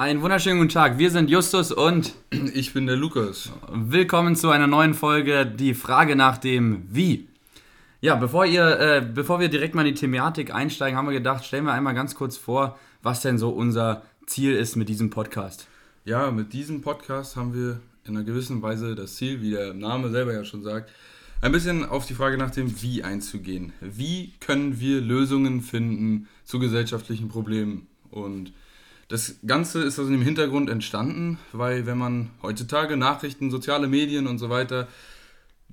Einen wunderschönen guten Tag. Wir sind Justus und ich bin der Lukas. Willkommen zu einer neuen Folge. Die Frage nach dem Wie. Ja, bevor, ihr, äh, bevor wir direkt mal in die Thematik einsteigen, haben wir gedacht, stellen wir einmal ganz kurz vor, was denn so unser Ziel ist mit diesem Podcast. Ja, mit diesem Podcast haben wir in einer gewissen Weise das Ziel, wie der Name selber ja schon sagt, ein bisschen auf die Frage nach dem Wie einzugehen. Wie können wir Lösungen finden zu gesellschaftlichen Problemen? Und das Ganze ist also im Hintergrund entstanden, weil wenn man heutzutage Nachrichten, soziale Medien und so weiter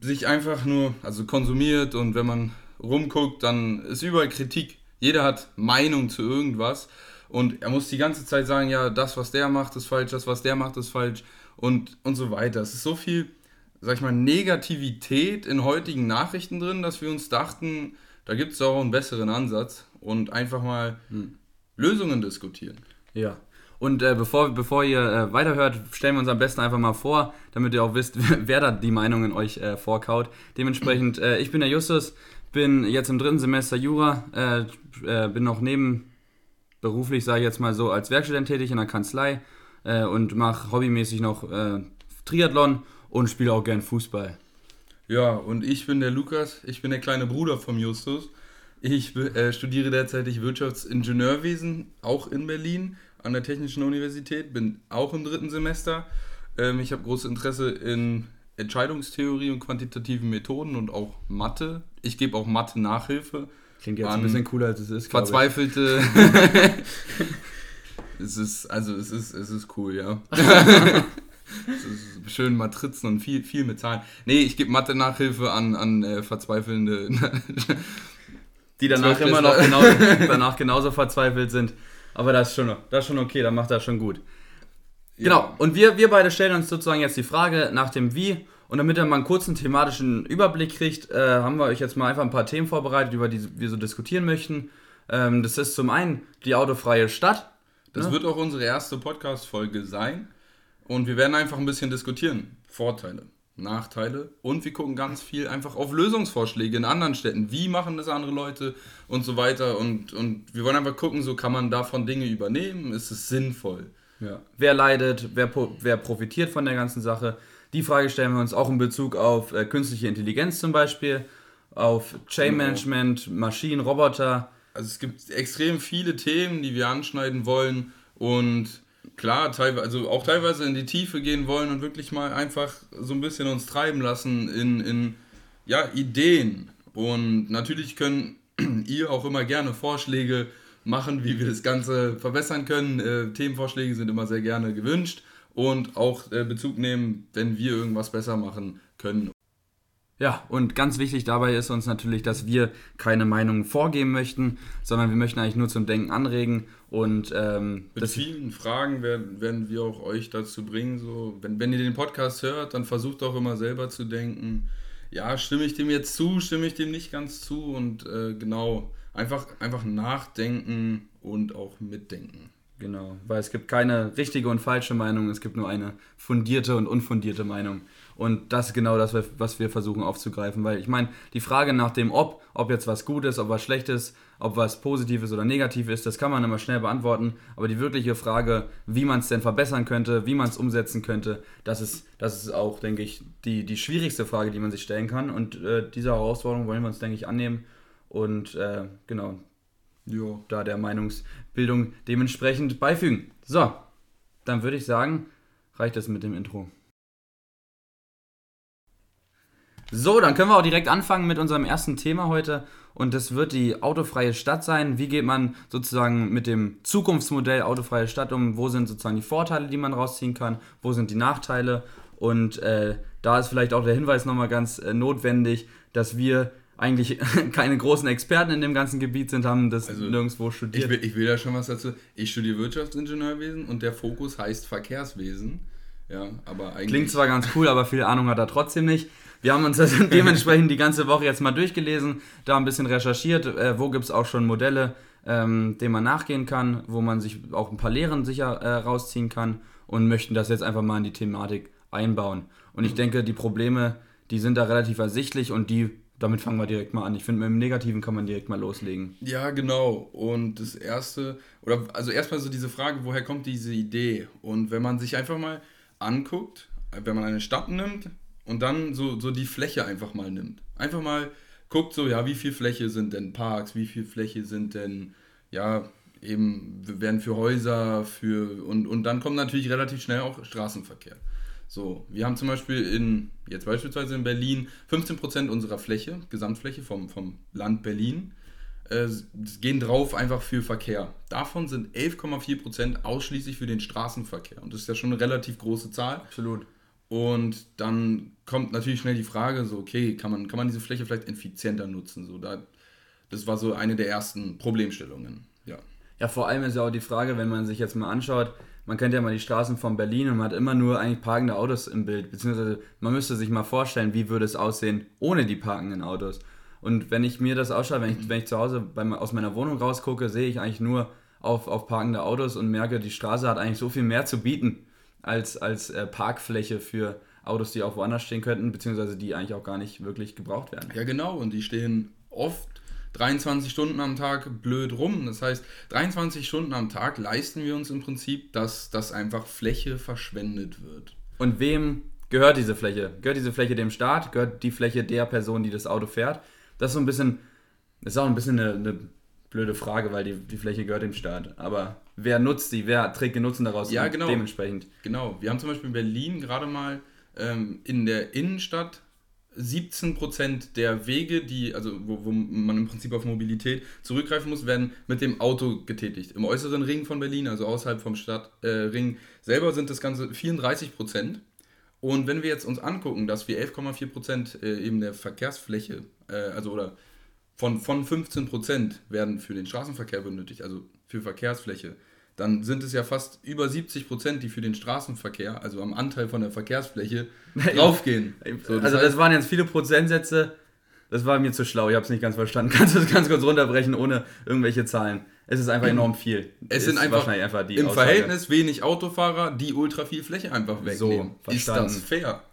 sich einfach nur, also konsumiert und wenn man rumguckt, dann ist überall Kritik. Jeder hat Meinung zu irgendwas und er muss die ganze Zeit sagen, ja, das, was der macht, ist falsch, das, was der macht, ist falsch und, und so weiter. Es ist so viel, sag ich mal, Negativität in heutigen Nachrichten drin, dass wir uns dachten, da gibt es auch einen besseren Ansatz und einfach mal hm. Lösungen diskutieren. Ja. Und äh, bevor, bevor ihr äh, weiterhört, stellen wir uns am besten einfach mal vor, damit ihr auch wisst, wer da die Meinungen euch äh, vorkaut. Dementsprechend, äh, ich bin der Justus, bin jetzt im dritten Semester Jura, äh, äh, bin noch neben beruflich, sage ich jetzt mal so, als Werkstudent tätig in der Kanzlei und mache hobbymäßig noch Triathlon und spiele auch gern Fußball. Ja, und ich bin der Lukas, ich bin der kleine Bruder vom Justus. Ich studiere derzeit Wirtschaftsingenieurwesen, auch in Berlin an der Technischen Universität, bin auch im dritten Semester. Ähm, ich habe großes Interesse in Entscheidungstheorie und quantitativen Methoden und auch Mathe. Ich gebe auch Mathe-Nachhilfe. Klingt jetzt ein bisschen cooler, als es ist. Verzweifelte. es ist, also es ist, es ist cool, ja. es ist schön Matrizen und viel, viel mit Zahlen. Nee, ich gebe Mathe-Nachhilfe an, an äh, verzweifelnde. Die danach immer noch genau, danach genauso verzweifelt sind. Aber das ist schon, das ist schon okay, dann macht das schon gut. Ja. Genau, und wir, wir beide stellen uns sozusagen jetzt die Frage nach dem Wie. Und damit ihr mal einen kurzen thematischen Überblick kriegt, äh, haben wir euch jetzt mal einfach ein paar Themen vorbereitet, über die wir so diskutieren möchten. Ähm, das ist zum einen die autofreie Stadt. Das ne? wird auch unsere erste Podcast-Folge sein. Und wir werden einfach ein bisschen diskutieren. Vorteile, Nachteile und wir gucken ganz viel einfach auf Lösungsvorschläge in anderen Städten. Wie machen das andere Leute und so weiter. Und, und wir wollen einfach gucken, so kann man davon Dinge übernehmen. Ist es sinnvoll? Ja. Wer leidet, wer, wer profitiert von der ganzen Sache? Die Frage stellen wir uns auch in Bezug auf äh, künstliche Intelligenz zum Beispiel, auf Chain genau. Management. Maschinen, Roboter. Also es gibt extrem viele Themen, die wir anschneiden wollen und klar, teilweise, also auch teilweise in die Tiefe gehen wollen und wirklich mal einfach so ein bisschen uns treiben lassen in, in ja, Ideen. Und natürlich können ihr auch immer gerne Vorschläge machen, wie wir das Ganze verbessern können. Äh, Themenvorschläge sind immer sehr gerne gewünscht und auch äh, Bezug nehmen, wenn wir irgendwas besser machen können ja, und ganz wichtig dabei ist uns natürlich, dass wir keine Meinung vorgeben möchten, sondern wir möchten eigentlich nur zum Denken anregen und ähm, mit vielen Fragen werden, werden wir auch euch dazu bringen. So, wenn, wenn ihr den Podcast hört, dann versucht auch immer selber zu denken, ja, stimme ich dem jetzt zu, stimme ich dem nicht ganz zu und äh, genau, einfach, einfach nachdenken und auch mitdenken. Genau, weil es gibt keine richtige und falsche Meinung, es gibt nur eine fundierte und unfundierte Meinung. Und das ist genau das, was wir versuchen aufzugreifen, weil ich meine, die Frage nach dem Ob, ob jetzt was gut ist, ob was schlecht ist, ob was Positives oder negativ ist, das kann man immer schnell beantworten. Aber die wirkliche Frage, wie man es denn verbessern könnte, wie man es umsetzen könnte, das ist, das ist auch, denke ich, die, die schwierigste Frage, die man sich stellen kann. Und äh, diese Herausforderung wollen wir uns, denke ich, annehmen. Und äh, genau, jo. da der Meinungsbildung dementsprechend beifügen. So, dann würde ich sagen, reicht es mit dem Intro. So, dann können wir auch direkt anfangen mit unserem ersten Thema heute. Und das wird die autofreie Stadt sein. Wie geht man sozusagen mit dem Zukunftsmodell autofreie Stadt um? Wo sind sozusagen die Vorteile, die man rausziehen kann? Wo sind die Nachteile? Und äh, da ist vielleicht auch der Hinweis nochmal ganz äh, notwendig, dass wir eigentlich keine großen Experten in dem ganzen Gebiet sind, haben das also, nirgendwo studiert. Ich will, ich will da schon was dazu. Ich studiere Wirtschaftsingenieurwesen und der Fokus heißt Verkehrswesen. Ja, aber eigentlich. Klingt zwar ganz cool, aber viel Ahnung hat er trotzdem nicht. Wir haben uns das dementsprechend die ganze Woche jetzt mal durchgelesen, da ein bisschen recherchiert, äh, wo gibt es auch schon Modelle, ähm, denen man nachgehen kann, wo man sich auch ein paar Lehren sicher äh, rausziehen kann und möchten das jetzt einfach mal in die Thematik einbauen. Und ich denke, die Probleme, die sind da relativ ersichtlich und die damit fangen wir direkt mal an. Ich finde, mit dem Negativen kann man direkt mal loslegen. Ja, genau. Und das erste, oder also erstmal so diese Frage, woher kommt diese Idee? Und wenn man sich einfach mal anguckt, wenn man eine Stadt nimmt und dann so, so die Fläche einfach mal nimmt. Einfach mal guckt so, ja, wie viel Fläche sind denn Parks, wie viel Fläche sind denn, ja, eben werden für Häuser, für und, und dann kommt natürlich relativ schnell auch Straßenverkehr. So, wir haben zum Beispiel in, jetzt beispielsweise in Berlin, 15% unserer Fläche, Gesamtfläche vom, vom Land Berlin, äh, gehen drauf einfach für Verkehr. Davon sind 11,4% ausschließlich für den Straßenverkehr. Und das ist ja schon eine relativ große Zahl. Absolut. Und dann kommt natürlich schnell die Frage, so, okay, kann man, kann man diese Fläche vielleicht effizienter nutzen? So, da, das war so eine der ersten Problemstellungen. Ja. Ja, vor allem ist ja auch die Frage, wenn man sich jetzt mal anschaut, man kennt ja mal die Straßen von Berlin und man hat immer nur eigentlich parkende Autos im Bild, beziehungsweise man müsste sich mal vorstellen, wie würde es aussehen ohne die parkenden Autos. Und wenn ich mir das ausschaue, wenn ich, wenn ich zu Hause beim, aus meiner Wohnung rausgucke, sehe ich eigentlich nur auf, auf parkende Autos und merke, die Straße hat eigentlich so viel mehr zu bieten als, als äh, Parkfläche für Autos, die auch woanders stehen könnten, beziehungsweise die eigentlich auch gar nicht wirklich gebraucht werden. Ja, genau, und die stehen oft 23 Stunden am Tag blöd rum. Das heißt, 23 Stunden am Tag leisten wir uns im Prinzip, dass, dass einfach Fläche verschwendet wird. Und wem gehört diese Fläche? Gehört diese Fläche dem Staat? Gehört die Fläche der Person, die das Auto fährt? Das ist so ein bisschen, das ist auch ein bisschen eine, eine blöde Frage, weil die, die Fläche gehört dem Staat. Aber wer nutzt sie? Wer trägt den Nutzen daraus? Ja, genau. Dementsprechend. Genau. Wir haben zum Beispiel in Berlin gerade mal ähm, in der Innenstadt 17% der Wege, die, also wo, wo, man im Prinzip auf Mobilität zurückgreifen muss, werden mit dem Auto getätigt. Im äußeren Ring von Berlin, also außerhalb vom Stadtring äh, selber, sind das Ganze 34%. Und wenn wir jetzt uns angucken, dass wir 11,4% äh, eben der Verkehrsfläche, äh, also oder von, von 15% werden für den Straßenverkehr benötigt, also für Verkehrsfläche, dann sind es ja fast über 70 Prozent, die für den Straßenverkehr, also am Anteil von der Verkehrsfläche, draufgehen. So, das also das waren jetzt viele Prozentsätze, das war mir zu schlau, ich habe es nicht ganz verstanden. Kannst du das ganz kurz runterbrechen, ohne irgendwelche Zahlen? Es ist einfach enorm viel. Es sind einfach, einfach die im Aussage. Verhältnis wenig Autofahrer, die ultra viel Fläche einfach wegnehmen. So, ist das fair?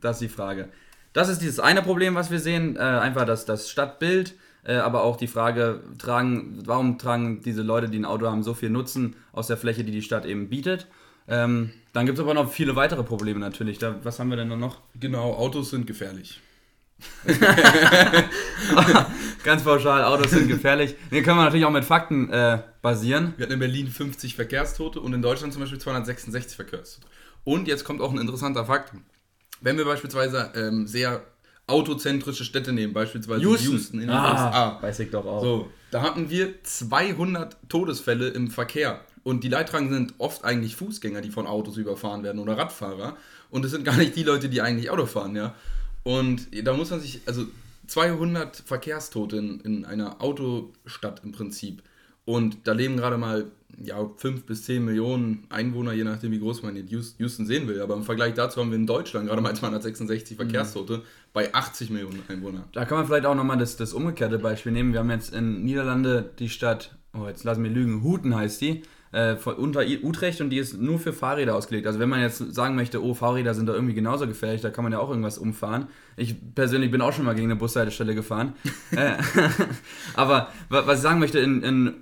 Das ist die Frage. Das ist dieses eine Problem, was wir sehen, äh, einfach das, das Stadtbild aber auch die Frage, tragen, warum tragen diese Leute, die ein Auto haben, so viel Nutzen aus der Fläche, die die Stadt eben bietet? Ähm, dann gibt es aber noch viele weitere Probleme natürlich. Da, was haben wir denn noch? Genau, Autos sind gefährlich. Ganz pauschal, Autos sind gefährlich. Den können wir natürlich auch mit Fakten äh, basieren. Wir hatten in Berlin 50 Verkehrstote und in Deutschland zum Beispiel 266 Verkehrstote. Und jetzt kommt auch ein interessanter Fakt. Wenn wir beispielsweise ähm, sehr autozentrische Städte nehmen, beispielsweise Houston, Houston in den ah, USA. Weiß ich doch auch. So, da hatten wir 200 Todesfälle im Verkehr. Und die Leidtragenden sind oft eigentlich Fußgänger, die von Autos überfahren werden oder Radfahrer. Und es sind gar nicht die Leute, die eigentlich Auto fahren, ja. Und da muss man sich, also 200 Verkehrstote in, in einer Autostadt im Prinzip. Und da leben gerade mal ja, 5 bis 10 Millionen Einwohner, je nachdem, wie groß man in Houston sehen will. Aber im Vergleich dazu haben wir in Deutschland gerade mal 266 mhm. Verkehrstote bei 80 Millionen Einwohnern. Da kann man vielleicht auch nochmal das, das umgekehrte Beispiel nehmen. Wir haben jetzt in Niederlande die Stadt, oh, jetzt lassen wir lügen, Huten heißt die, äh, unter Utrecht und die ist nur für Fahrräder ausgelegt. Also wenn man jetzt sagen möchte, oh, Fahrräder sind da irgendwie genauso gefährlich, da kann man ja auch irgendwas umfahren. Ich persönlich bin auch schon mal gegen eine Bushaltestelle gefahren. Äh, aber was ich sagen möchte, in, in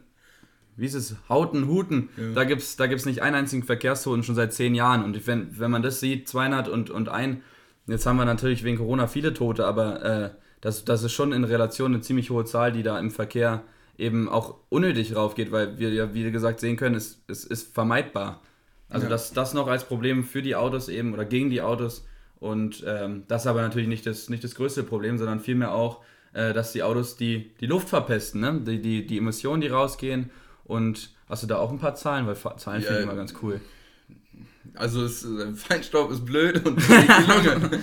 wie ist es, Hauten, Huten, ja. da gibt es da gibt's nicht einen einzigen Verkehrstoten schon seit zehn Jahren. Und wenn, wenn man das sieht, 200 und, und ein, jetzt haben wir natürlich wegen Corona viele Tote, aber äh, das, das ist schon in Relation eine ziemlich hohe Zahl, die da im Verkehr eben auch unnötig raufgeht, weil wir ja, wie gesagt, sehen können, es, es ist vermeidbar. Also ja. das, das noch als Problem für die Autos eben oder gegen die Autos. Und ähm, das ist aber natürlich nicht das, nicht das größte Problem, sondern vielmehr auch, äh, dass die Autos die, die Luft verpesten, ne? die, die, die Emissionen, die rausgehen und hast du da auch ein paar Zahlen? Weil Zahlen ja, finde ich immer ganz cool. Also es, äh, Feinstaub ist blöd und die Lunge.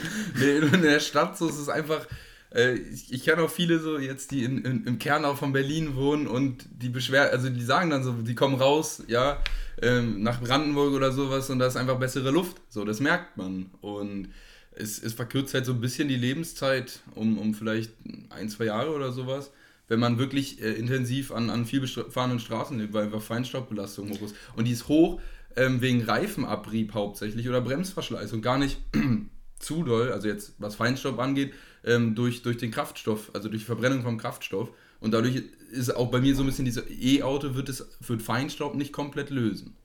in der Stadt so ist es einfach. Äh, ich, ich kenne auch viele so jetzt, die in, in, im Kern auch von Berlin wohnen und die beschweren, also die sagen dann so, die kommen raus, ja, ähm, nach Brandenburg oder sowas und da ist einfach bessere Luft. So, das merkt man. Und es, es verkürzt halt so ein bisschen die Lebenszeit um, um vielleicht ein, zwei Jahre oder sowas wenn man wirklich äh, intensiv an, an viel befahrenen Straßen lebt, weil einfach Feinstaubbelastung hoch ist. Und die ist hoch ähm, wegen Reifenabrieb hauptsächlich oder Bremsverschleiß und gar nicht zu doll, also jetzt was Feinstaub angeht, ähm, durch, durch den Kraftstoff, also durch die Verbrennung vom Kraftstoff. Und dadurch ist auch bei mir so ein bisschen diese E-Auto wird für Feinstaub nicht komplett lösen.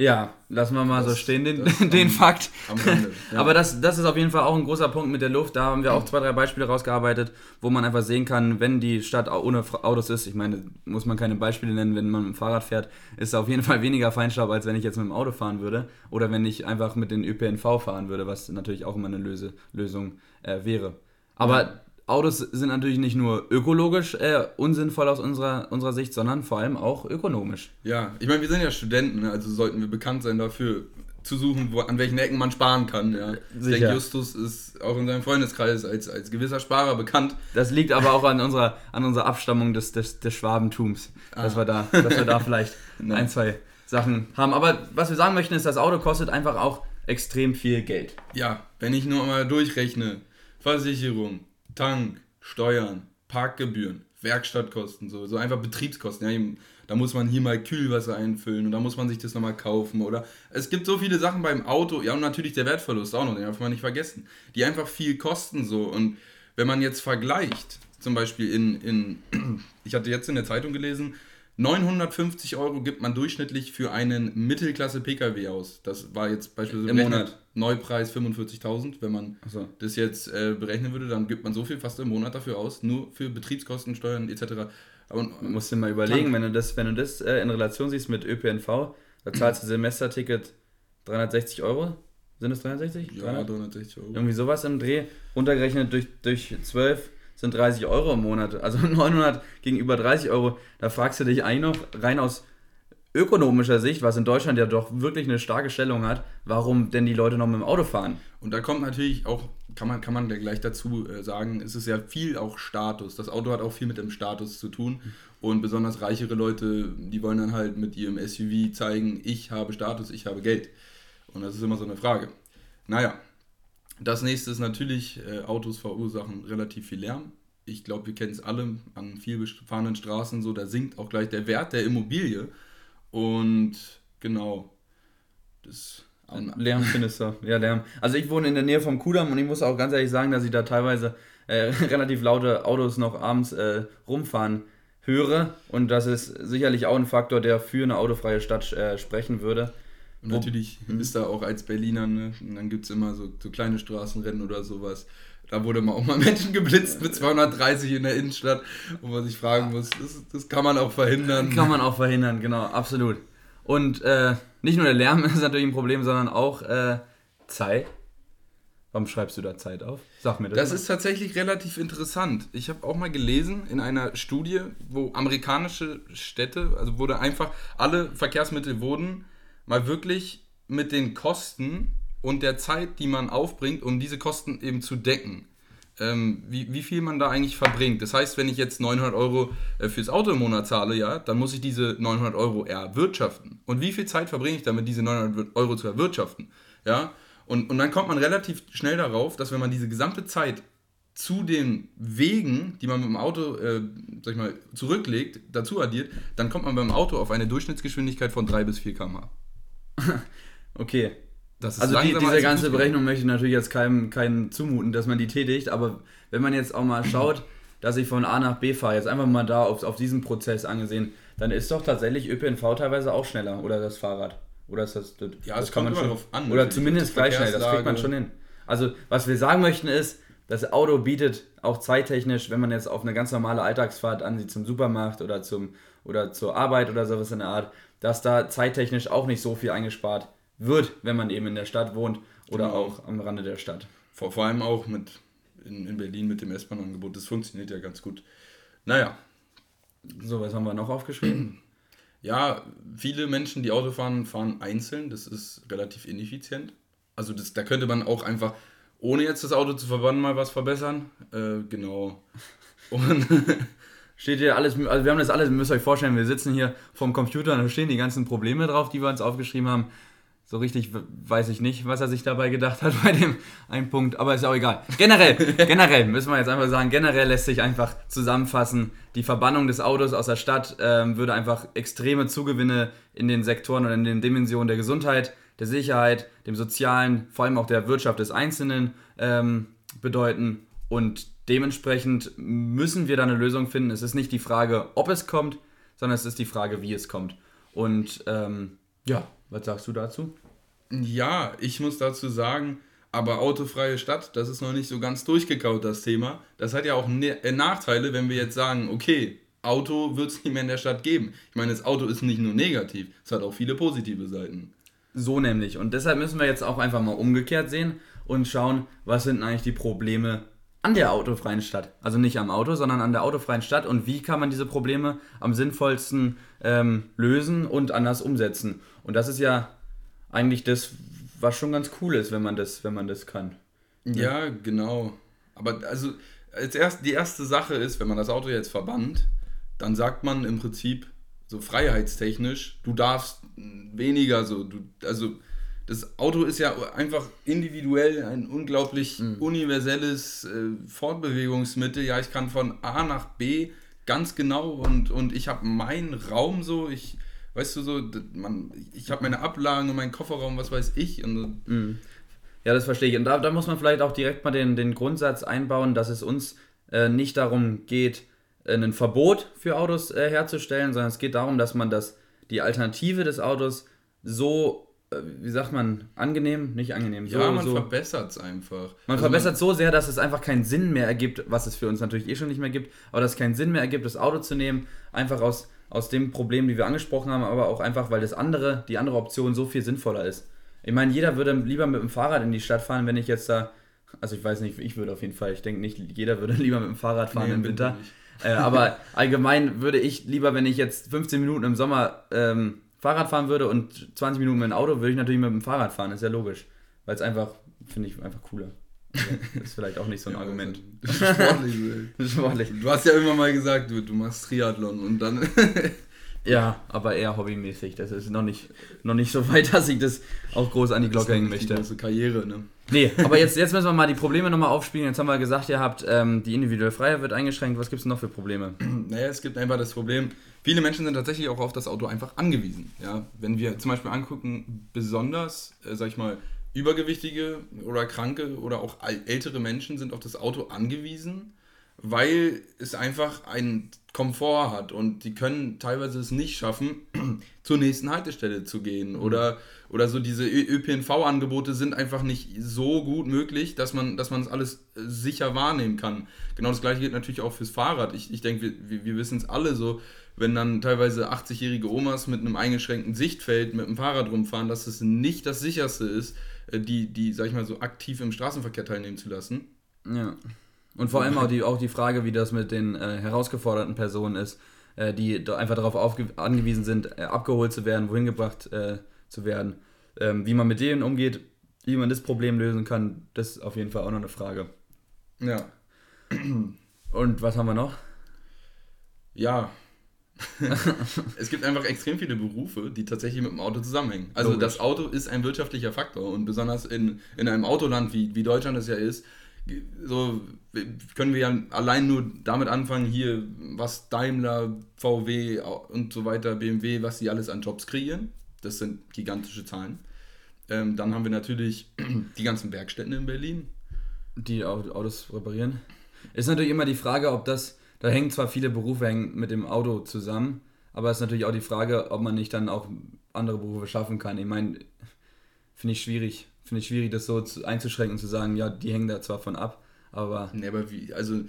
Ja, lassen wir mal das, so stehen, den, den am, Fakt. Am Ende, ja. Aber das, das ist auf jeden Fall auch ein großer Punkt mit der Luft. Da haben wir auch zwei, drei Beispiele rausgearbeitet, wo man einfach sehen kann, wenn die Stadt ohne Autos ist, ich meine, muss man keine Beispiele nennen, wenn man mit dem Fahrrad fährt, ist auf jeden Fall weniger Feinstaub, als wenn ich jetzt mit dem Auto fahren würde. Oder wenn ich einfach mit den ÖPNV fahren würde, was natürlich auch immer eine Löse, Lösung äh, wäre. Aber ja. Autos sind natürlich nicht nur ökologisch äh, unsinnvoll aus unserer, unserer Sicht, sondern vor allem auch ökonomisch. Ja, ich meine, wir sind ja Studenten, ne? also sollten wir bekannt sein dafür, zu suchen, wo, an welchen Ecken man sparen kann. Ja. Ich denke, Justus ist auch in seinem Freundeskreis als, als gewisser Sparer bekannt. Das liegt aber auch an unserer, an unserer Abstammung des, des, des Schwabentums, ah. dass, wir da, dass wir da vielleicht ein, zwei Sachen haben. Aber was wir sagen möchten, ist, das Auto kostet einfach auch extrem viel Geld. Ja, wenn ich nur mal durchrechne, Versicherung, Tank, Steuern, Parkgebühren, Werkstattkosten, so, so einfach Betriebskosten. Ja, da muss man hier mal Kühlwasser einfüllen und da muss man sich das nochmal kaufen. Oder es gibt so viele Sachen beim Auto, ja, und natürlich der Wertverlust auch noch, den darf man nicht vergessen, die einfach viel kosten so. Und wenn man jetzt vergleicht, zum Beispiel in, in ich hatte jetzt in der Zeitung gelesen, 950 Euro gibt man durchschnittlich für einen Mittelklasse-Pkw aus. Das war jetzt beispielsweise im Monat Neupreis 45.000. Wenn man so. das jetzt äh, berechnen würde, dann gibt man so viel fast im Monat dafür aus, nur für Betriebskosten, Steuern etc. Aber man muss dir mal überlegen, wenn du das, wenn du das äh, in Relation siehst mit ÖPNV, da zahlst du Semesterticket 360 Euro. Sind es 360? Ja, 300? 360 Euro. Irgendwie sowas im Dreh. Untergerechnet durch, durch 12 sind 30 Euro im Monat. Also 900 gegenüber 30 Euro. Da fragst du dich eigentlich noch rein aus ökonomischer Sicht, was in Deutschland ja doch wirklich eine starke Stellung hat, warum denn die Leute noch mit dem Auto fahren. Und da kommt natürlich auch, kann man, kann man gleich dazu äh, sagen, es ist ja viel auch Status. Das Auto hat auch viel mit dem Status zu tun. Und besonders reichere Leute, die wollen dann halt mit ihrem SUV zeigen, ich habe Status, ich habe Geld. Und das ist immer so eine Frage. Naja, das nächste ist natürlich, äh, Autos verursachen relativ viel Lärm. Ich glaube, wir kennen es alle an viel befahrenen Straßen, so da sinkt auch gleich der Wert der Immobilie. Und genau, das Lärm findest du. Ja, Lärm. Also ich wohne in der Nähe vom Kudamm und ich muss auch ganz ehrlich sagen, dass ich da teilweise äh, relativ laute Autos noch abends äh, rumfahren höre. Und das ist sicherlich auch ein Faktor, der für eine autofreie Stadt äh, sprechen würde. Und natürlich mhm. ist da auch als Berliner, ne? Und dann gibt es immer so, so kleine Straßenrennen oder sowas. Da wurde mal auch mal Menschen geblitzt mit 230 in der Innenstadt, wo man sich fragen muss, das, das kann man auch verhindern. Kann man auch verhindern, genau, absolut. Und äh, nicht nur der Lärm ist natürlich ein Problem, sondern auch äh, Zeit. Warum schreibst du da Zeit auf? Sag mir das. Das mal. ist tatsächlich relativ interessant. Ich habe auch mal gelesen in einer Studie, wo amerikanische Städte, also wurde einfach alle Verkehrsmittel wurden mal wirklich mit den Kosten und der Zeit, die man aufbringt, um diese Kosten eben zu decken, ähm, wie, wie viel man da eigentlich verbringt. Das heißt, wenn ich jetzt 900 Euro äh, fürs Auto im Monat zahle, ja, dann muss ich diese 900 Euro erwirtschaften. Und wie viel Zeit verbringe ich damit, diese 900 Euro zu erwirtschaften? Ja, und, und dann kommt man relativ schnell darauf, dass wenn man diese gesamte Zeit zu den Wegen, die man mit dem Auto, äh, sag ich mal, zurücklegt, dazu addiert, dann kommt man beim Auto auf eine Durchschnittsgeschwindigkeit von 3 bis 4 km/h. okay. also die, diese ganze Berechnung möchte ich natürlich jetzt keinem, keinem zumuten, dass man die tätigt, aber wenn man jetzt auch mal schaut, dass ich von A nach B fahre, jetzt einfach mal da auf, auf diesen Prozess angesehen, dann ist doch tatsächlich ÖPNV teilweise auch schneller oder das Fahrrad. Oder ist das, das ja, das kann man schon drauf an. Oder zumindest gleich schnell, das kriegt man schon hin. Also, was wir sagen möchten ist, das Auto bietet auch zeittechnisch, wenn man jetzt auf eine ganz normale Alltagsfahrt ansieht, zum Supermarkt oder, zum, oder zur Arbeit oder sowas in der Art, dass da zeittechnisch auch nicht so viel eingespart wird, wenn man eben in der Stadt wohnt oder genau. auch am Rande der Stadt. Vor, vor allem auch mit in, in Berlin mit dem S-Bahn-Angebot. Das funktioniert ja ganz gut. Naja. So, was haben wir noch aufgeschrieben? Ja, viele Menschen, die Auto fahren, fahren einzeln. Das ist relativ ineffizient. Also das, da könnte man auch einfach, ohne jetzt das Auto zu verbannen, mal was verbessern. Äh, genau. Und steht hier alles, also wir haben das alles, müsst ihr euch vorstellen, wir sitzen hier vom Computer und da stehen die ganzen Probleme drauf, die wir uns aufgeschrieben haben. So richtig weiß ich nicht, was er sich dabei gedacht hat bei dem einen Punkt, aber ist auch egal. Generell, generell müssen wir jetzt einfach sagen, generell lässt sich einfach zusammenfassen, die Verbannung des Autos aus der Stadt ähm, würde einfach extreme Zugewinne in den Sektoren und in den Dimensionen der Gesundheit, der Sicherheit, dem Sozialen, vor allem auch der Wirtschaft des Einzelnen ähm, bedeuten und dementsprechend müssen wir da eine Lösung finden. Es ist nicht die Frage, ob es kommt, sondern es ist die Frage, wie es kommt. Und ähm, ja, was sagst du dazu? Ja, ich muss dazu sagen, aber autofreie Stadt, das ist noch nicht so ganz durchgekaut, das Thema. Das hat ja auch ne äh, Nachteile, wenn wir jetzt sagen, okay, Auto wird es nicht mehr in der Stadt geben. Ich meine, das Auto ist nicht nur negativ, es hat auch viele positive Seiten. So nämlich. Und deshalb müssen wir jetzt auch einfach mal umgekehrt sehen und schauen, was sind eigentlich die Probleme an der autofreien Stadt. Also nicht am Auto, sondern an der autofreien Stadt und wie kann man diese Probleme am sinnvollsten ähm, lösen und anders umsetzen. Und das ist ja eigentlich das, was schon ganz cool ist, wenn man das, wenn man das kann. Ja, ja genau. Aber also als erst, die erste Sache ist, wenn man das Auto jetzt verbannt, dann sagt man im Prinzip so freiheitstechnisch, du darfst weniger so, du, also das Auto ist ja einfach individuell ein unglaublich mhm. universelles äh, Fortbewegungsmittel. Ja, ich kann von A nach B ganz genau und, und ich habe meinen Raum so, ich weißt du so, man, ich habe meine Ablagen und meinen Kofferraum, was weiß ich. Und, mhm. Ja, das verstehe ich. Und da, da muss man vielleicht auch direkt mal den, den Grundsatz einbauen, dass es uns äh, nicht darum geht, äh, ein Verbot für Autos äh, herzustellen, sondern es geht darum, dass man das, die Alternative des Autos so wie sagt man, angenehm, nicht angenehm. So, ja, man so. verbessert es einfach. Man also verbessert man so sehr, dass es einfach keinen Sinn mehr ergibt, was es für uns natürlich eh schon nicht mehr gibt, aber dass es keinen Sinn mehr ergibt, das Auto zu nehmen, einfach aus aus dem Problem, die wir angesprochen haben, aber auch einfach, weil das andere, die andere Option so viel sinnvoller ist. Ich meine, jeder würde lieber mit dem Fahrrad in die Stadt fahren, wenn ich jetzt da, also ich weiß nicht, ich würde auf jeden Fall, ich denke nicht, jeder würde lieber mit dem Fahrrad fahren nee, im Winter. Äh, aber allgemein würde ich lieber, wenn ich jetzt 15 Minuten im Sommer ähm, Fahrrad fahren würde und 20 Minuten mit dem Auto, würde ich natürlich mit dem Fahrrad fahren, ist ja logisch. Weil es einfach, finde ich, einfach cooler. Das ist vielleicht auch nicht so ein ja, Argument. Also, sportlich, sportlich. Du hast ja immer mal gesagt, du, du machst Triathlon und dann. ja, aber eher hobbymäßig. Das ist noch nicht, noch nicht so weit, dass ich das auch groß an die Glocke hängen möchte. Das ist eine Karriere, ne? Nee, aber jetzt, jetzt müssen wir mal die Probleme nochmal aufspielen. Jetzt haben wir gesagt, ihr habt ähm, die individuelle Freiheit wird eingeschränkt. Was gibt es noch für Probleme? Naja, es gibt einfach das Problem, viele Menschen sind tatsächlich auch auf das Auto einfach angewiesen. Ja? Wenn wir zum Beispiel angucken, besonders, äh, sag ich mal, Übergewichtige oder Kranke oder auch ältere Menschen sind auf das Auto angewiesen, weil es einfach einen Komfort hat und die können teilweise es nicht schaffen, zur nächsten Haltestelle zu gehen mhm. oder, oder so diese ÖPNV-Angebote sind einfach nicht so gut möglich, dass man, dass man das alles äh, sicher wahrnehmen kann. Genau das gleiche gilt natürlich auch fürs Fahrrad. Ich, ich denke, wir, wir wissen es alle so, wenn dann teilweise 80-jährige Omas mit einem eingeschränkten Sichtfeld mit dem Fahrrad rumfahren, dass es nicht das sicherste ist, äh, die, die, sag ich mal, so aktiv im Straßenverkehr teilnehmen zu lassen. Ja. Und vor allem auch die, auch die Frage, wie das mit den äh, herausgeforderten Personen ist, äh, die einfach darauf angewiesen sind, äh, abgeholt zu werden, wohin gebracht äh, zu werden. Ähm, wie man mit denen umgeht, wie man das Problem lösen kann, das ist auf jeden Fall auch noch eine Frage. Ja. Und was haben wir noch? Ja, es gibt einfach extrem viele Berufe, die tatsächlich mit dem Auto zusammenhängen. Also Logisch. das Auto ist ein wirtschaftlicher Faktor und besonders in, in einem Autoland, wie, wie Deutschland es ja ist, so können wir ja allein nur damit anfangen, hier, was Daimler, VW und so weiter, BMW, was sie alles an Jobs kreieren. Das sind gigantische Zahlen. Ähm, dann haben wir natürlich die ganzen Werkstätten in Berlin. Die Autos reparieren. Ist natürlich immer die Frage, ob das da hängen zwar viele Berufe mit dem Auto zusammen, aber es ist natürlich auch die Frage, ob man nicht dann auch andere Berufe schaffen kann. Ich meine, finde ich schwierig. Finde ich schwierig, das so einzuschränken und zu sagen, ja, die hängen da zwar von ab, aber. Nee, aber wie, also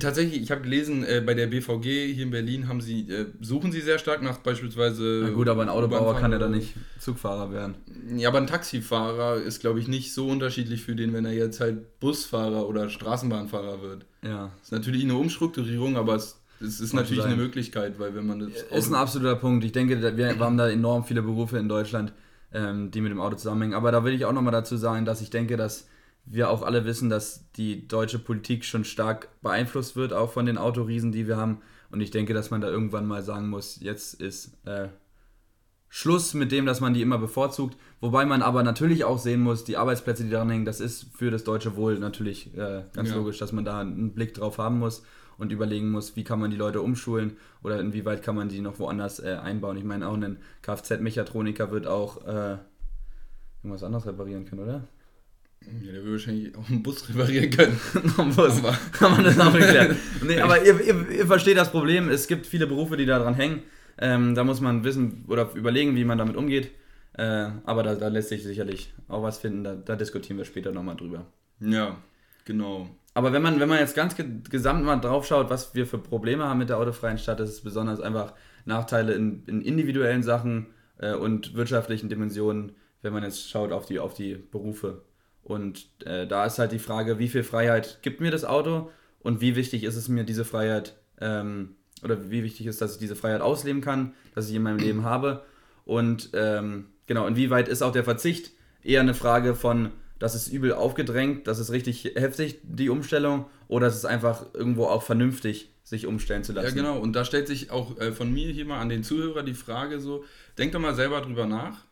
Tatsächlich, ich habe gelesen, äh, bei der BVG hier in Berlin haben sie, äh, suchen sie sehr stark nach beispielsweise. Na gut, aber ein Autobauer kann ja dann nicht Zugfahrer werden. Ja, aber ein Taxifahrer ist, glaube ich, nicht so unterschiedlich für den, wenn er jetzt halt Busfahrer oder Straßenbahnfahrer wird. Ja. Ist natürlich eine Umstrukturierung, aber es, es ist natürlich sein. eine Möglichkeit, weil wenn man das. Ist ein absoluter Punkt. Ich denke, wir haben da enorm viele Berufe in Deutschland, ähm, die mit dem Auto zusammenhängen. Aber da will ich auch nochmal dazu sagen, dass ich denke, dass wir auch alle wissen, dass die deutsche Politik schon stark beeinflusst wird, auch von den Autoriesen, die wir haben. Und ich denke, dass man da irgendwann mal sagen muss, jetzt ist äh, Schluss mit dem, dass man die immer bevorzugt. Wobei man aber natürlich auch sehen muss, die Arbeitsplätze, die daran hängen, das ist für das deutsche Wohl natürlich äh, ganz ja. logisch, dass man da einen Blick drauf haben muss und überlegen muss, wie kann man die Leute umschulen oder inwieweit kann man die noch woanders äh, einbauen. Ich meine, auch ein Kfz-Mechatroniker wird auch äh, irgendwas anderes reparieren können, oder? Ja, der würde wahrscheinlich auch einen Bus reparieren können. Bus. Kann man das auch erklären. nee, aber ihr, ihr, ihr, versteht das Problem. Es gibt viele Berufe, die daran hängen. Ähm, da muss man wissen oder überlegen, wie man damit umgeht. Äh, aber da, da, lässt sich sicherlich auch was finden. Da, da diskutieren wir später nochmal drüber. Ja, genau. Aber wenn man, wenn man jetzt ganz gesamt mal drauf schaut, was wir für Probleme haben mit der autofreien Stadt, ist es besonders einfach Nachteile in, in individuellen Sachen äh, und wirtschaftlichen Dimensionen, wenn man jetzt schaut auf die, auf die Berufe. Und äh, da ist halt die Frage, wie viel Freiheit gibt mir das Auto und wie wichtig ist es mir, diese Freiheit, ähm, oder wie wichtig ist, dass ich diese Freiheit ausleben kann, dass ich in meinem Leben habe. Und ähm, genau, inwieweit ist auch der Verzicht eher eine Frage von, das ist übel aufgedrängt, das ist richtig heftig, die Umstellung, oder es ist einfach irgendwo auch vernünftig, sich umstellen zu lassen. Ja, genau. Und da stellt sich auch äh, von mir hier mal an den Zuhörer die Frage so, denk doch mal selber drüber nach.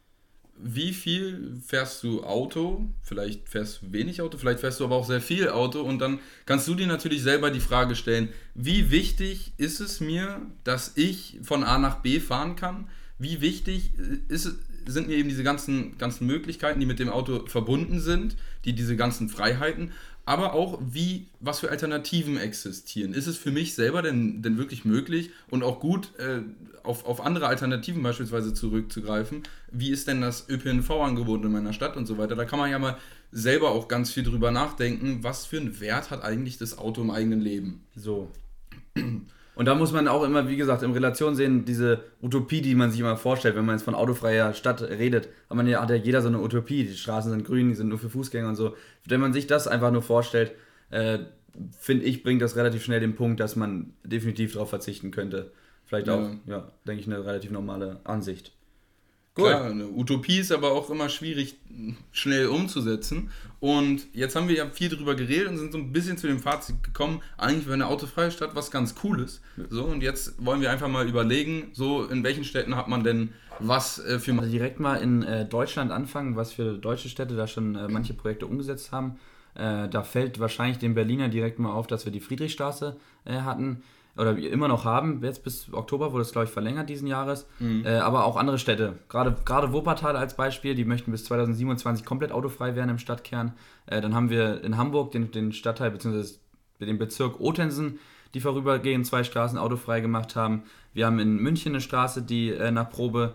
Wie viel fährst du Auto? Vielleicht fährst du wenig Auto, vielleicht fährst du aber auch sehr viel Auto und dann kannst du dir natürlich selber die Frage stellen, wie wichtig ist es mir, dass ich von A nach B fahren kann? Wie wichtig äh, ist, sind mir eben diese ganzen, ganzen Möglichkeiten, die mit dem Auto verbunden sind, die diese ganzen Freiheiten, aber auch wie, was für Alternativen existieren. Ist es für mich selber denn, denn wirklich möglich und auch gut, äh, auf, auf andere Alternativen beispielsweise zurückzugreifen? Wie ist denn das ÖPNV-Angebot in meiner Stadt und so weiter? Da kann man ja mal selber auch ganz viel drüber nachdenken, was für einen Wert hat eigentlich das Auto im eigenen Leben. So. Und da muss man auch immer, wie gesagt, in Relation sehen, diese Utopie, die man sich immer vorstellt, wenn man jetzt von autofreier Stadt redet, hat, man ja, hat ja jeder so eine Utopie. Die Straßen sind grün, die sind nur für Fußgänger und so. Wenn man sich das einfach nur vorstellt, äh, finde ich, bringt das relativ schnell den Punkt, dass man definitiv darauf verzichten könnte. Vielleicht auch, ja, ja denke ich, eine relativ normale Ansicht. Gut. Klar, eine Utopie ist aber auch immer schwierig schnell umzusetzen. Und jetzt haben wir ja viel drüber geredet und sind so ein bisschen zu dem Fazit gekommen, eigentlich wäre eine autofreie Stadt was ganz Cooles. So, und jetzt wollen wir einfach mal überlegen, so in welchen Städten hat man denn was äh, für... Also direkt mal in äh, Deutschland anfangen, was für deutsche Städte da schon äh, manche Projekte umgesetzt haben. Äh, da fällt wahrscheinlich den Berliner direkt mal auf, dass wir die Friedrichstraße äh, hatten oder immer noch haben. Jetzt bis Oktober wurde es, glaube ich, verlängert diesen Jahres. Mhm. Äh, aber auch andere Städte. Gerade, gerade Wuppertal als Beispiel, die möchten bis 2027 komplett autofrei werden im Stadtkern. Äh, dann haben wir in Hamburg den, den Stadtteil bzw. den Bezirk Otensen, die vorübergehend zwei Straßen autofrei gemacht haben. Wir haben in München eine Straße, die äh, nach, Probe,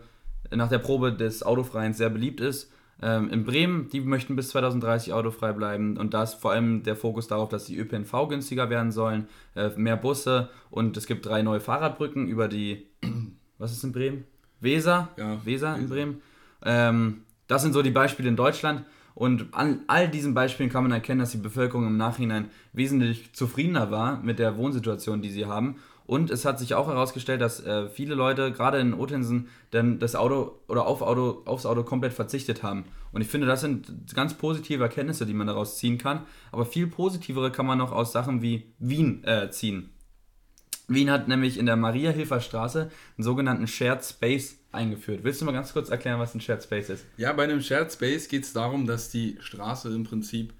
nach der Probe des Autofreien sehr beliebt ist. Ähm, in Bremen, die möchten bis 2030 autofrei bleiben. Und da ist vor allem der Fokus darauf, dass die ÖPNV günstiger werden sollen, äh, mehr Busse. Und es gibt drei neue Fahrradbrücken über die, was ist in Bremen? Weser, ja, Weser in Bremen. Ähm, das sind so die Beispiele in Deutschland. Und an all diesen Beispielen kann man erkennen, dass die Bevölkerung im Nachhinein wesentlich zufriedener war mit der Wohnsituation, die sie haben und es hat sich auch herausgestellt, dass äh, viele Leute, gerade in Otensen, dann das Auto oder auf Auto, aufs Auto komplett verzichtet haben. Und ich finde, das sind ganz positive Erkenntnisse, die man daraus ziehen kann. Aber viel positivere kann man noch aus Sachen wie Wien äh, ziehen. Wien hat nämlich in der Maria-Hilfer-Straße einen sogenannten Shared Space eingeführt. Willst du mal ganz kurz erklären, was ein Shared Space ist? Ja, bei einem Shared Space geht es darum, dass die Straße im Prinzip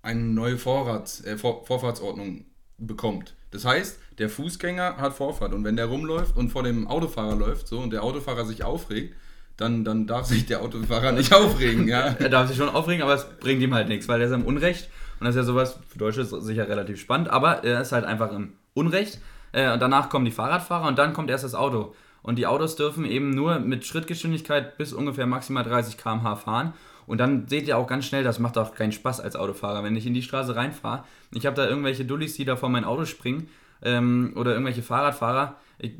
eine neue Vorrats, äh, Vor Vorfahrtsordnung bekommt. Das heißt, der Fußgänger hat Vorfahrt und wenn der rumläuft und vor dem Autofahrer läuft so und der Autofahrer sich aufregt, dann, dann darf sich der Autofahrer nicht aufregen. Ja? er darf sich schon aufregen, aber es bringt ihm halt nichts, weil er ist im Unrecht und das ist ja sowas, für Deutsche sicher relativ spannend, aber er ist halt einfach im Unrecht äh, und danach kommen die Fahrradfahrer und dann kommt erst das Auto. Und die Autos dürfen eben nur mit Schrittgeschwindigkeit bis ungefähr maximal 30 km/h fahren. Und dann seht ihr auch ganz schnell, das macht auch keinen Spaß als Autofahrer, wenn ich in die Straße reinfahre. Ich habe da irgendwelche Dullis, die da vor mein Auto springen ähm, oder irgendwelche Fahrradfahrer. Ich,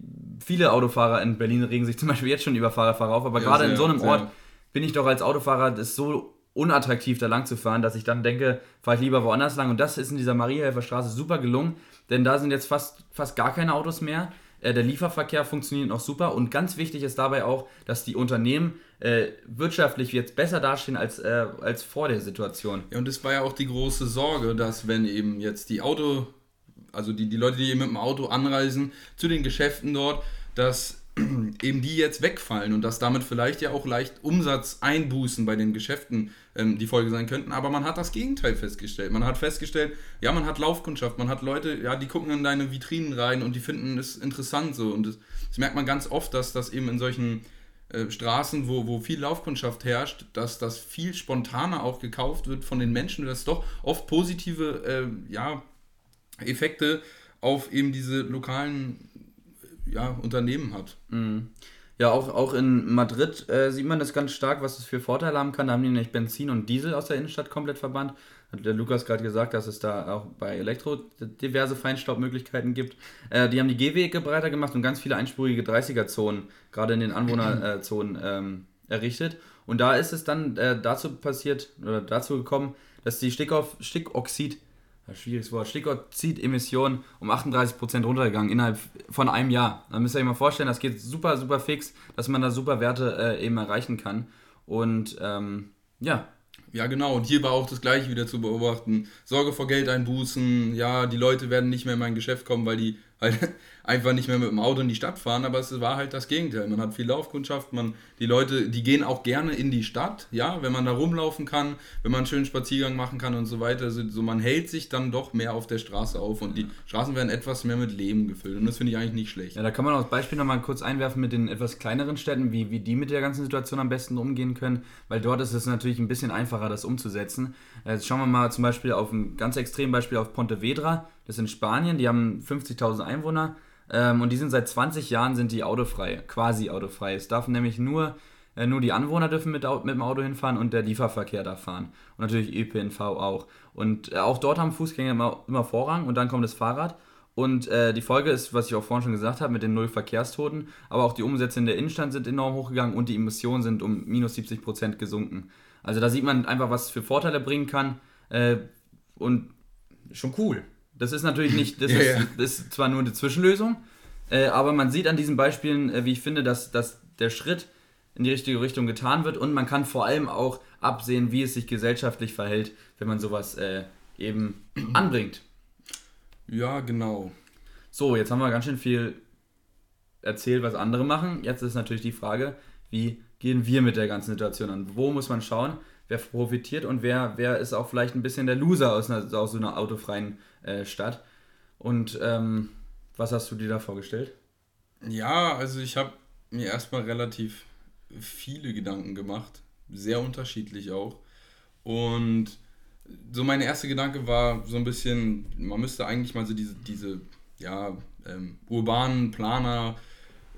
viele Autofahrer in Berlin regen sich zum Beispiel jetzt schon über Fahrradfahrer auf, aber ja, gerade in so einem sehr. Ort bin ich doch als Autofahrer das so unattraktiv, da lang zu fahren, dass ich dann denke, fahre ich lieber woanders lang. Und das ist in dieser Mariahelfer Straße super gelungen, denn da sind jetzt fast, fast gar keine Autos mehr. Äh, der Lieferverkehr funktioniert noch super und ganz wichtig ist dabei auch, dass die Unternehmen äh, wirtschaftlich jetzt besser dastehen als, äh, als vor der Situation. Ja, und es war ja auch die große Sorge, dass wenn eben jetzt die Auto, also die, die Leute, die mit dem Auto anreisen zu den Geschäften dort, dass eben die jetzt wegfallen und dass damit vielleicht ja auch leicht Umsatzeinbußen bei den Geschäften ähm, die Folge sein könnten. Aber man hat das Gegenteil festgestellt. Man hat festgestellt, ja, man hat Laufkundschaft, man hat Leute, ja, die gucken in deine Vitrinen rein und die finden es interessant so. Und das, das merkt man ganz oft, dass das eben in solchen äh, Straßen, wo, wo viel Laufkundschaft herrscht, dass das viel spontaner auch gekauft wird von den Menschen, dass doch oft positive äh, ja, Effekte auf eben diese lokalen ja, Unternehmen hat. Mhm. Ja, auch, auch in Madrid äh, sieht man das ganz stark, was es für Vorteile haben kann. Da haben die nämlich Benzin und Diesel aus der Innenstadt komplett verbannt. Hat der Lukas gerade gesagt, dass es da auch bei Elektro diverse Feinstaubmöglichkeiten gibt. Äh, die haben die Gehwege breiter gemacht und ganz viele einspurige 30er-Zonen, gerade in den Anwohnerzonen, ähm, errichtet. Und da ist es dann äh, dazu passiert, oder dazu gekommen, dass die Stickoff Stickoxid schwieriges Wort, Stickoxid-Emissionen um 38% runtergegangen innerhalb von einem Jahr. Da müsst ihr euch mal vorstellen, das geht super, super fix, dass man da super Werte äh, eben erreichen kann. Und ähm, ja. Ja, genau. Und hier war auch das Gleiche wieder zu beobachten. Sorge vor Geldeinbußen. Ja, die Leute werden nicht mehr in mein Geschäft kommen, weil die halt einfach nicht mehr mit dem Auto in die Stadt fahren, aber es war halt das Gegenteil. Man hat viel Laufkundschaft, man, die Leute, die gehen auch gerne in die Stadt, ja, wenn man da rumlaufen kann, wenn man einen schönen Spaziergang machen kann und so weiter. So, so man hält sich dann doch mehr auf der Straße auf und die Straßen werden etwas mehr mit Leben gefüllt und das finde ich eigentlich nicht schlecht. Ja, da kann man als Beispiel nochmal kurz einwerfen mit den etwas kleineren Städten, wie, wie die mit der ganzen Situation am besten umgehen können, weil dort ist es natürlich ein bisschen einfacher, das umzusetzen. Jetzt schauen wir mal zum Beispiel auf ein ganz extrem Beispiel auf Pontevedra, das ist in Spanien, die haben 50.000 Einwohner ähm, und die sind seit 20 Jahren sind die autofrei, quasi autofrei. Es darf nämlich nur, äh, nur die Anwohner dürfen mit, mit dem Auto hinfahren und der Lieferverkehr darf fahren. Und natürlich ÖPNV auch. Und äh, auch dort haben Fußgänger immer, immer Vorrang und dann kommt das Fahrrad. Und äh, die Folge ist, was ich auch vorhin schon gesagt habe, mit den null Verkehrstoten, aber auch die Umsätze in der Innenstadt sind enorm hochgegangen und die Emissionen sind um minus 70 Prozent gesunken. Also da sieht man einfach, was für Vorteile bringen kann äh, und schon cool. Das ist natürlich nicht, das, ja, ist, ja. das ist, zwar nur eine Zwischenlösung, äh, aber man sieht an diesen Beispielen, äh, wie ich finde, dass, dass der Schritt in die richtige Richtung getan wird und man kann vor allem auch absehen, wie es sich gesellschaftlich verhält, wenn man sowas äh, eben anbringt. Ja, genau. So, jetzt haben wir ganz schön viel erzählt, was andere machen. Jetzt ist natürlich die Frage, wie gehen wir mit der ganzen Situation an? Wo muss man schauen, wer profitiert und wer, wer ist auch vielleicht ein bisschen der Loser aus, einer, aus so einer autofreien äh, Stadt. Und ähm, was hast du dir da vorgestellt? Ja, also ich habe mir erstmal relativ viele Gedanken gemacht, sehr unterschiedlich auch. Und so mein erster Gedanke war so ein bisschen, man müsste eigentlich mal so diese, diese ja, ähm, urbanen Planer,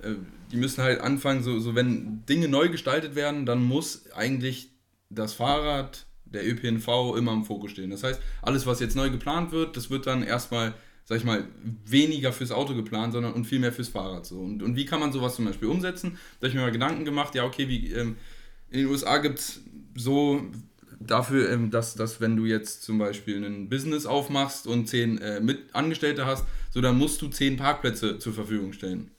äh, die müssen halt anfangen, so, so wenn Dinge neu gestaltet werden, dann muss eigentlich das Fahrrad, der ÖPNV immer im Fokus stehen. Das heißt, alles, was jetzt neu geplant wird, das wird dann erstmal, sag ich mal, weniger fürs Auto geplant, sondern und viel mehr fürs Fahrrad. So. Und, und wie kann man sowas zum Beispiel umsetzen? Da habe ich mir mal Gedanken gemacht, ja, okay, wie, ähm, in den USA gibt es so dafür, ähm, dass, dass wenn du jetzt zum Beispiel ein Business aufmachst und zehn äh, Angestellte hast, so dann musst du zehn Parkplätze zur Verfügung stellen.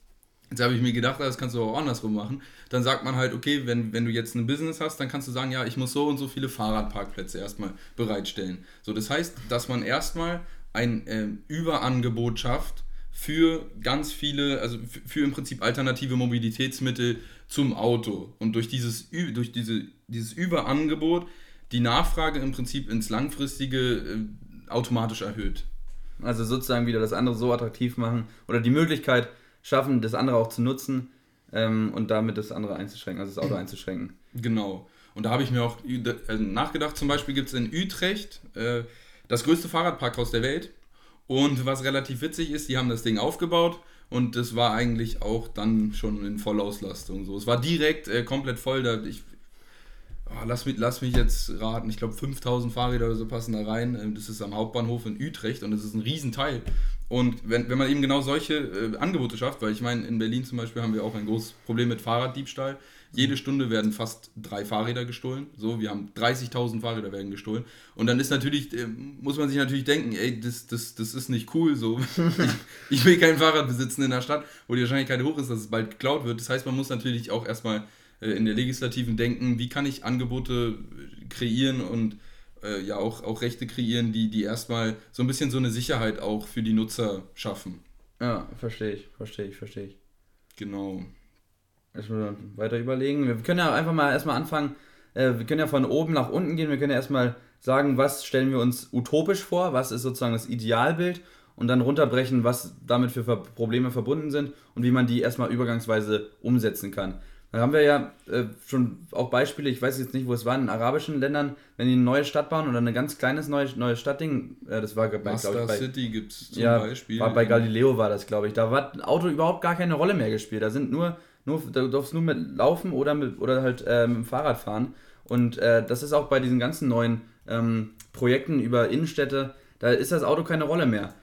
Jetzt habe ich mir gedacht, das kannst du auch andersrum machen. Dann sagt man halt, okay, wenn, wenn du jetzt ein Business hast, dann kannst du sagen, ja, ich muss so und so viele Fahrradparkplätze erstmal bereitstellen. So, das heißt, dass man erstmal ein äh, Überangebot schafft für ganz viele, also für im Prinzip alternative Mobilitätsmittel zum Auto. Und durch dieses, durch diese, dieses Überangebot die Nachfrage im Prinzip ins Langfristige äh, automatisch erhöht. Also sozusagen wieder das andere so attraktiv machen oder die Möglichkeit, schaffen, das andere auch zu nutzen ähm, und damit das andere einzuschränken, also das Auto einzuschränken. Genau. Und da habe ich mir auch äh, nachgedacht, zum Beispiel gibt es in Utrecht äh, das größte Fahrradparkhaus der Welt. Und was relativ witzig ist, die haben das Ding aufgebaut und das war eigentlich auch dann schon in Vollauslastung. So. Es war direkt äh, komplett voll. Da, ich, oh, lass, mich, lass mich jetzt raten, ich glaube 5000 Fahrräder oder so passen da rein. Ähm, das ist am Hauptbahnhof in Utrecht und das ist ein Riesenteil. Und wenn, wenn man eben genau solche äh, Angebote schafft, weil ich meine, in Berlin zum Beispiel haben wir auch ein großes Problem mit Fahrraddiebstahl. Jede Stunde werden fast drei Fahrräder gestohlen. So, wir haben 30.000 Fahrräder werden gestohlen. Und dann ist natürlich, äh, muss man sich natürlich denken, ey, das, das, das ist nicht cool. So, ich, ich will kein Fahrrad besitzen in der Stadt, wo die Wahrscheinlichkeit hoch ist, dass es bald geklaut wird. Das heißt, man muss natürlich auch erstmal äh, in der Legislativen denken, wie kann ich Angebote kreieren und äh, ja auch, auch Rechte kreieren, die, die erstmal so ein bisschen so eine Sicherheit auch für die Nutzer schaffen. Ja, verstehe ich, verstehe ich, verstehe ich. Genau. Erstmal weiter überlegen. Wir können ja einfach mal erstmal anfangen. Äh, wir können ja von oben nach unten gehen. Wir können ja erstmal sagen, was stellen wir uns utopisch vor, was ist sozusagen das Idealbild und dann runterbrechen, was damit für Probleme verbunden sind und wie man die erstmal übergangsweise umsetzen kann. Da haben wir ja äh, schon auch Beispiele, ich weiß jetzt nicht, wo es war, in arabischen Ländern, wenn die eine neue Stadt bauen oder ein ganz kleines neues neue Stadtding, äh, das war bei, ich, bei City gibt es zum ja, Beispiel. War bei Galileo war das, glaube ich. Da hat ein Auto überhaupt gar keine Rolle mehr gespielt. Da sind nur, nur du darfst nur mit Laufen oder, mit, oder halt äh, mit dem Fahrrad fahren. Und äh, das ist auch bei diesen ganzen neuen ähm, Projekten über Innenstädte, da ist das Auto keine Rolle mehr.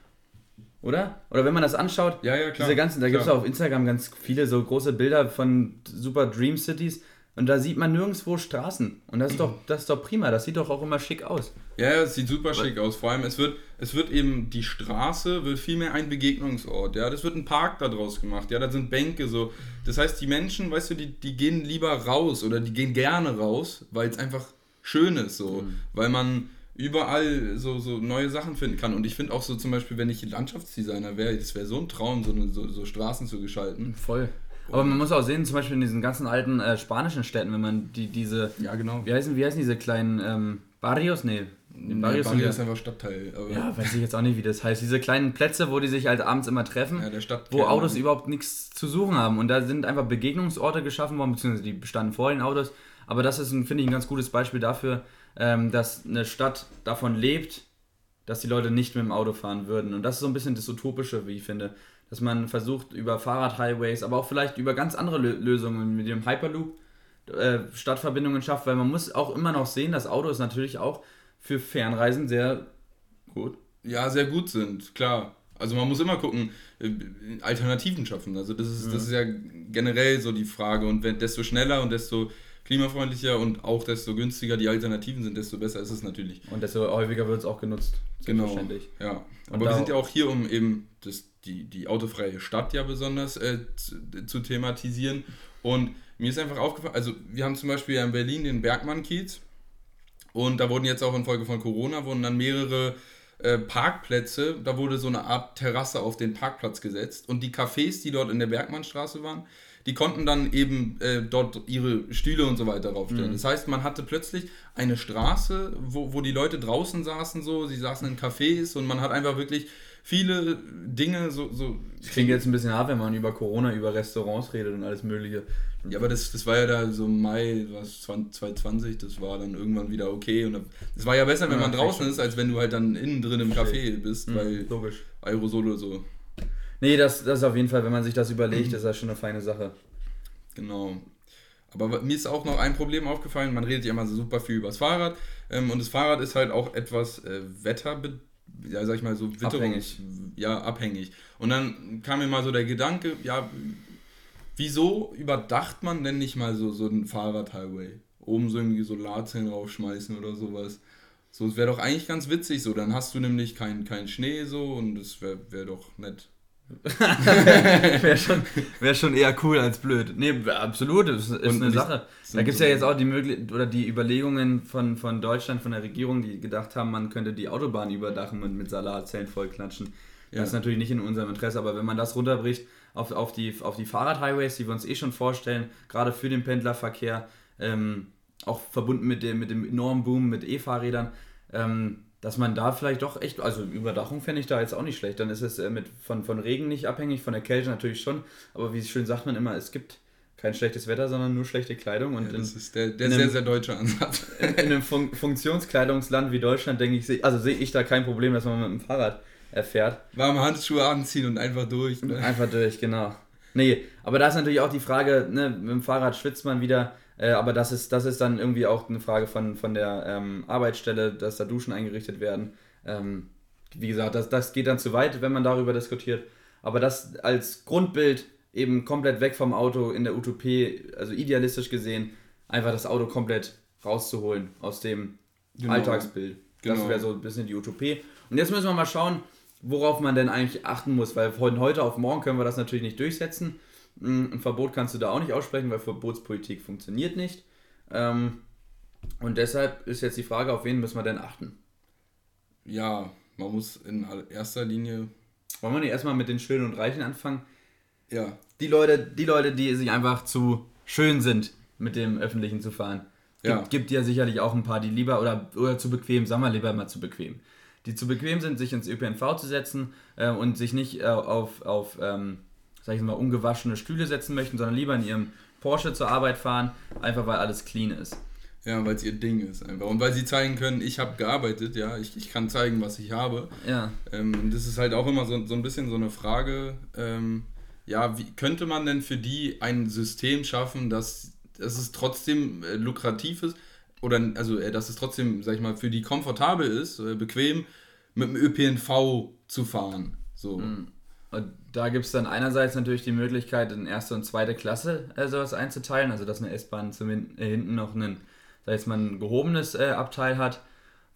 Oder? Oder wenn man das anschaut, Ja, ja, klar, diese ganzen, da gibt es auf Instagram ganz viele so große Bilder von super Dream Cities und da sieht man nirgendwo Straßen. Und das ist doch, das ist doch prima, das sieht doch auch immer schick aus. Ja, es sieht super schick aus. Vor allem, es wird, es wird eben, die Straße wird viel mehr ein Begegnungsort. Ja, das wird ein Park da draus gemacht. Ja, da sind Bänke so. Das heißt, die Menschen, weißt du, die, die gehen lieber raus oder die gehen gerne raus, weil es einfach schön ist so. Weil man überall so, so neue Sachen finden kann. Und ich finde auch so zum Beispiel, wenn ich Landschaftsdesigner wäre, das wäre so ein Traum, so, so, so Straßen zu gestalten. Voll. Aber man muss auch sehen, zum Beispiel in diesen ganzen alten äh, spanischen Städten, wenn man die, diese, Ja, genau. wie heißen, wie heißen diese kleinen ähm, Barrios? Nee, Nee, Barrios Bali sind ist ja, einfach Stadtteil. Ja, weiß ich jetzt auch nicht, wie das heißt. Diese kleinen Plätze, wo die sich halt abends immer treffen, Ja, der Stadt. wo Autos überhaupt nichts zu suchen haben. Und da sind einfach Begegnungsorte geschaffen worden, beziehungsweise die bestanden vor den Autos. Aber das ist, finde ich, ein ganz gutes Beispiel dafür, ähm, dass eine Stadt davon lebt, dass die Leute nicht mit dem Auto fahren würden. Und das ist so ein bisschen das Utopische, wie ich finde. Dass man versucht, über Fahrradhighways, aber auch vielleicht über ganz andere Lö Lösungen mit dem Hyperloop äh, Stadtverbindungen schafft, weil man muss auch immer noch sehen, das Auto ist natürlich auch für Fernreisen sehr gut. ja, sehr gut sind, klar. Also man muss immer gucken, äh, Alternativen schaffen. Also das ist, das ist ja generell so die Frage. Und wenn desto schneller und desto klimafreundlicher und auch desto günstiger die Alternativen sind, desto besser ist es natürlich. Und desto häufiger wird es auch genutzt. Genau. Ja. Und Aber wir sind ja auch hier, um eben das, die, die autofreie Stadt ja besonders äh, zu, zu thematisieren. Und mir ist einfach aufgefallen, also wir haben zum Beispiel ja in Berlin den Bergmann-Kiez. Und da wurden jetzt auch infolge von Corona wurden dann mehrere äh, Parkplätze, da wurde so eine Art Terrasse auf den Parkplatz gesetzt. Und die Cafés, die dort in der Bergmannstraße waren, die konnten dann eben äh, dort ihre Stühle und so weiter draufstellen. Das heißt, man hatte plötzlich eine Straße, wo, wo die Leute draußen saßen, so, sie saßen in Cafés und man hat einfach wirklich viele Dinge so. so Das klingt jetzt ein bisschen hart, wenn man über Corona, über Restaurants redet und alles Mögliche. ja, aber das, das war ja da so im Mai was, 2020, das war dann irgendwann wieder okay. Und es war ja besser, wenn Ja, man draußen ist, als wenn du halt dann innen drin im. Café bist, Mhm, weil Logisch. Aerosole so. Nee, das, das ist auf jeden Fall, wenn man sich das überlegt, ist das schon eine feine Sache. Genau. Aber mir ist auch noch ein Problem aufgefallen. Man redet ja immer so super viel über das Fahrrad. Ähm, und das Fahrrad ist halt auch etwas äh, Wetterbe ja, sag ich mal so Witterungs Abhängig. Ja, abhängig. Und dann kam mir mal so der Gedanke, ja, wieso überdacht man denn nicht mal so, so einen Fahrradhighway? Oben so irgendwie Solarzellen raufschmeißen oder sowas. So, es wäre doch eigentlich ganz witzig so. Dann hast du nämlich keinen kein Schnee so und es wäre wär doch nett. Wäre schon, wär schon eher cool als blöd. Nee, absolut, das ist Und eine Sache. Da gibt es ja jetzt auch die Möglich oder die Überlegungen von, von Deutschland, von der Regierung, die gedacht haben, man könnte die Autobahn überdachen und mit Solarzellen vollklatschen. Ja. Das ist natürlich nicht in unserem Interesse, aber wenn man das runterbricht auf, auf die, auf die Fahrradhighways, die wir uns eh schon vorstellen, gerade für den Pendlerverkehr, ähm, auch verbunden mit dem, mit dem enormen Boom mit E-Fahrrädern, ähm, dass man da vielleicht doch echt, also Überdachung fände ich da jetzt auch nicht schlecht. Dann ist es äh, mit, von, von Regen nicht abhängig, von der Kälte natürlich schon, aber wie schön sagt man immer, es gibt kein schlechtes Wetter, sondern nur schlechte Kleidung. Und Ja, in, das ist der, der in sehr, einem- sehr deutsche Ansatz. in, in einem Fun Funktionskleidungsland wie Deutschland, denke ich, also sehe ich da kein Problem, dass man mit dem Fahrrad erfährt. Warme Handschuhe anziehen und einfach durch. Ne? Einfach durch, genau. Nee, aber da ist natürlich auch die Frage, ne, mit dem Fahrrad schwitzt man wieder, äh, aber das ist, das ist dann irgendwie auch eine Frage von, von der ähm, Arbeitsstelle, dass da Duschen eingerichtet werden. Ähm, wie gesagt, das, das geht dann zu weit, wenn man darüber diskutiert. Aber das als Grundbild eben komplett weg vom Auto in der Utopie, also idealistisch gesehen, einfach das Auto komplett rauszuholen aus dem Genau. Alltagsbild. Das Genau. wäre so ein bisschen die Utopie. Und jetzt müssen wir mal schauen, worauf man denn eigentlich achten muss, weil von heute auf morgen können wir das natürlich nicht durchsetzen. Mm, Ein Verbot kannst du da auch nicht aussprechen, weil Verbotspolitik funktioniert nicht. Ähm, Und deshalb ist jetzt die Frage, auf wen müssen wir denn achten? Ja, man muss in erster Linie. Wollen wir nicht erstmal mit den Schönen und Reichen anfangen? Ja, Die Leute, die Leute, die sich einfach zu schön sind, mit dem Öffentlichen zu fahren. Gibt, Ja. gibt ja sicherlich auch ein paar, die lieber oder, oder zu bequem, sagen wir lieber mal zu bequem. Die zu bequem sind, sich ins ÖPNV zu setzen äh, und sich nicht äh, auf, auf ähm, sag ich mal, ungewaschene Stühle setzen möchten, sondern lieber in ihrem Porsche zur Arbeit fahren, einfach weil alles clean ist. Ja, weil es ihr Ding ist einfach. Und weil sie zeigen können, ich habe gearbeitet, ja, ich, ich kann zeigen, was ich habe. Ja. Ähm, das ist halt auch immer so, so ein bisschen so eine Frage, ähm, ja, wie könnte man denn für die ein System schaffen, dass, dass es trotzdem äh, lukrativ ist oder also äh, dass es trotzdem, sag ich mal, für die komfortabel ist, äh, bequem mit dem ÖPNV zu fahren. So. Mhm. Und da gibt es dann einerseits natürlich die Möglichkeit, in erste und zweite Klasse äh, sowas einzuteilen, also dass eine S-Bahn äh, hinten noch einen, sag ich mal, ein gehobenes äh, Abteil hat.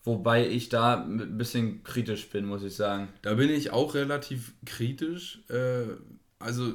Wobei ich da ein bisschen kritisch bin, muss ich sagen. Da bin ich auch relativ kritisch. Äh, also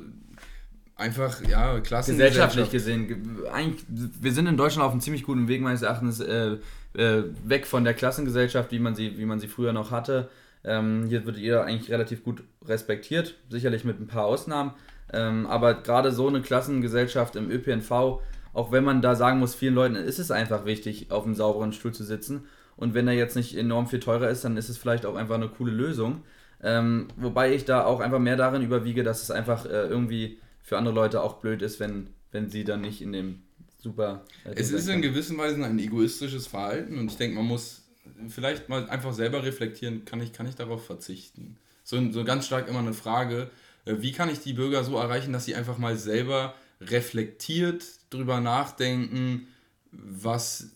einfach, ja, klasse. Gesellschaftlich gesehen, eigentlich, wir sind in Deutschland auf einem ziemlich guten Weg, meines Erachtens, äh, äh, weg von der Klassengesellschaft, wie man sie, wie man sie früher noch hatte. Ähm, hier wird jeder eigentlich relativ gut respektiert, sicherlich mit ein paar Ausnahmen. Ähm, aber gerade so eine Klassengesellschaft im ÖPNV, auch wenn man da sagen muss, vielen Leuten ist es einfach wichtig, auf einem sauberen Stuhl zu sitzen. Und wenn er jetzt nicht enorm viel teurer ist, dann ist es vielleicht auch einfach eine coole Lösung. Ähm, wobei ich da auch einfach mehr darin überwiege, dass es einfach äh, irgendwie für andere Leute auch blöd ist, wenn, wenn sie dann nicht in dem super. Äh, es ist in gewisser Weise ein egoistisches Verhalten und ich denke, man muss vielleicht mal einfach selber reflektieren, kann ich, kann ich darauf verzichten? So, so ganz stark immer eine Frage, äh, wie kann ich die Bürger so erreichen, dass sie einfach mal selber reflektiert drüber nachdenken, was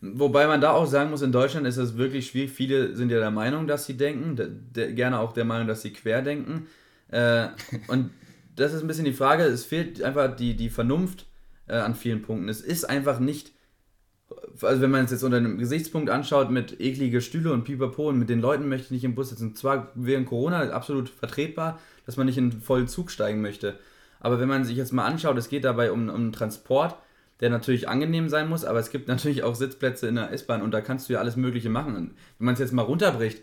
Wobei man da auch sagen muss, in Deutschland ist es wirklich schwierig. Viele sind ja der Meinung, dass sie denken, de, de, gerne auch der Meinung, dass sie quer denken. Äh, und das ist ein bisschen die Frage, es fehlt einfach die, die Vernunft äh, an vielen Punkten. Es ist einfach nicht, also wenn man es jetzt unter einem Gesichtspunkt anschaut, mit eklige Stühle und Pipapo und mit den Leuten möchte ich nicht im Bus sitzen. Zwar während Corona absolut vertretbar, dass man nicht in einen vollen Zug steigen möchte. Aber wenn man sich jetzt mal anschaut, es geht dabei um, um Transport, der natürlich angenehm sein muss, aber es gibt natürlich auch Sitzplätze in der S-Bahn und da kannst du ja alles Mögliche machen. Und wenn man es jetzt mal runterbricht,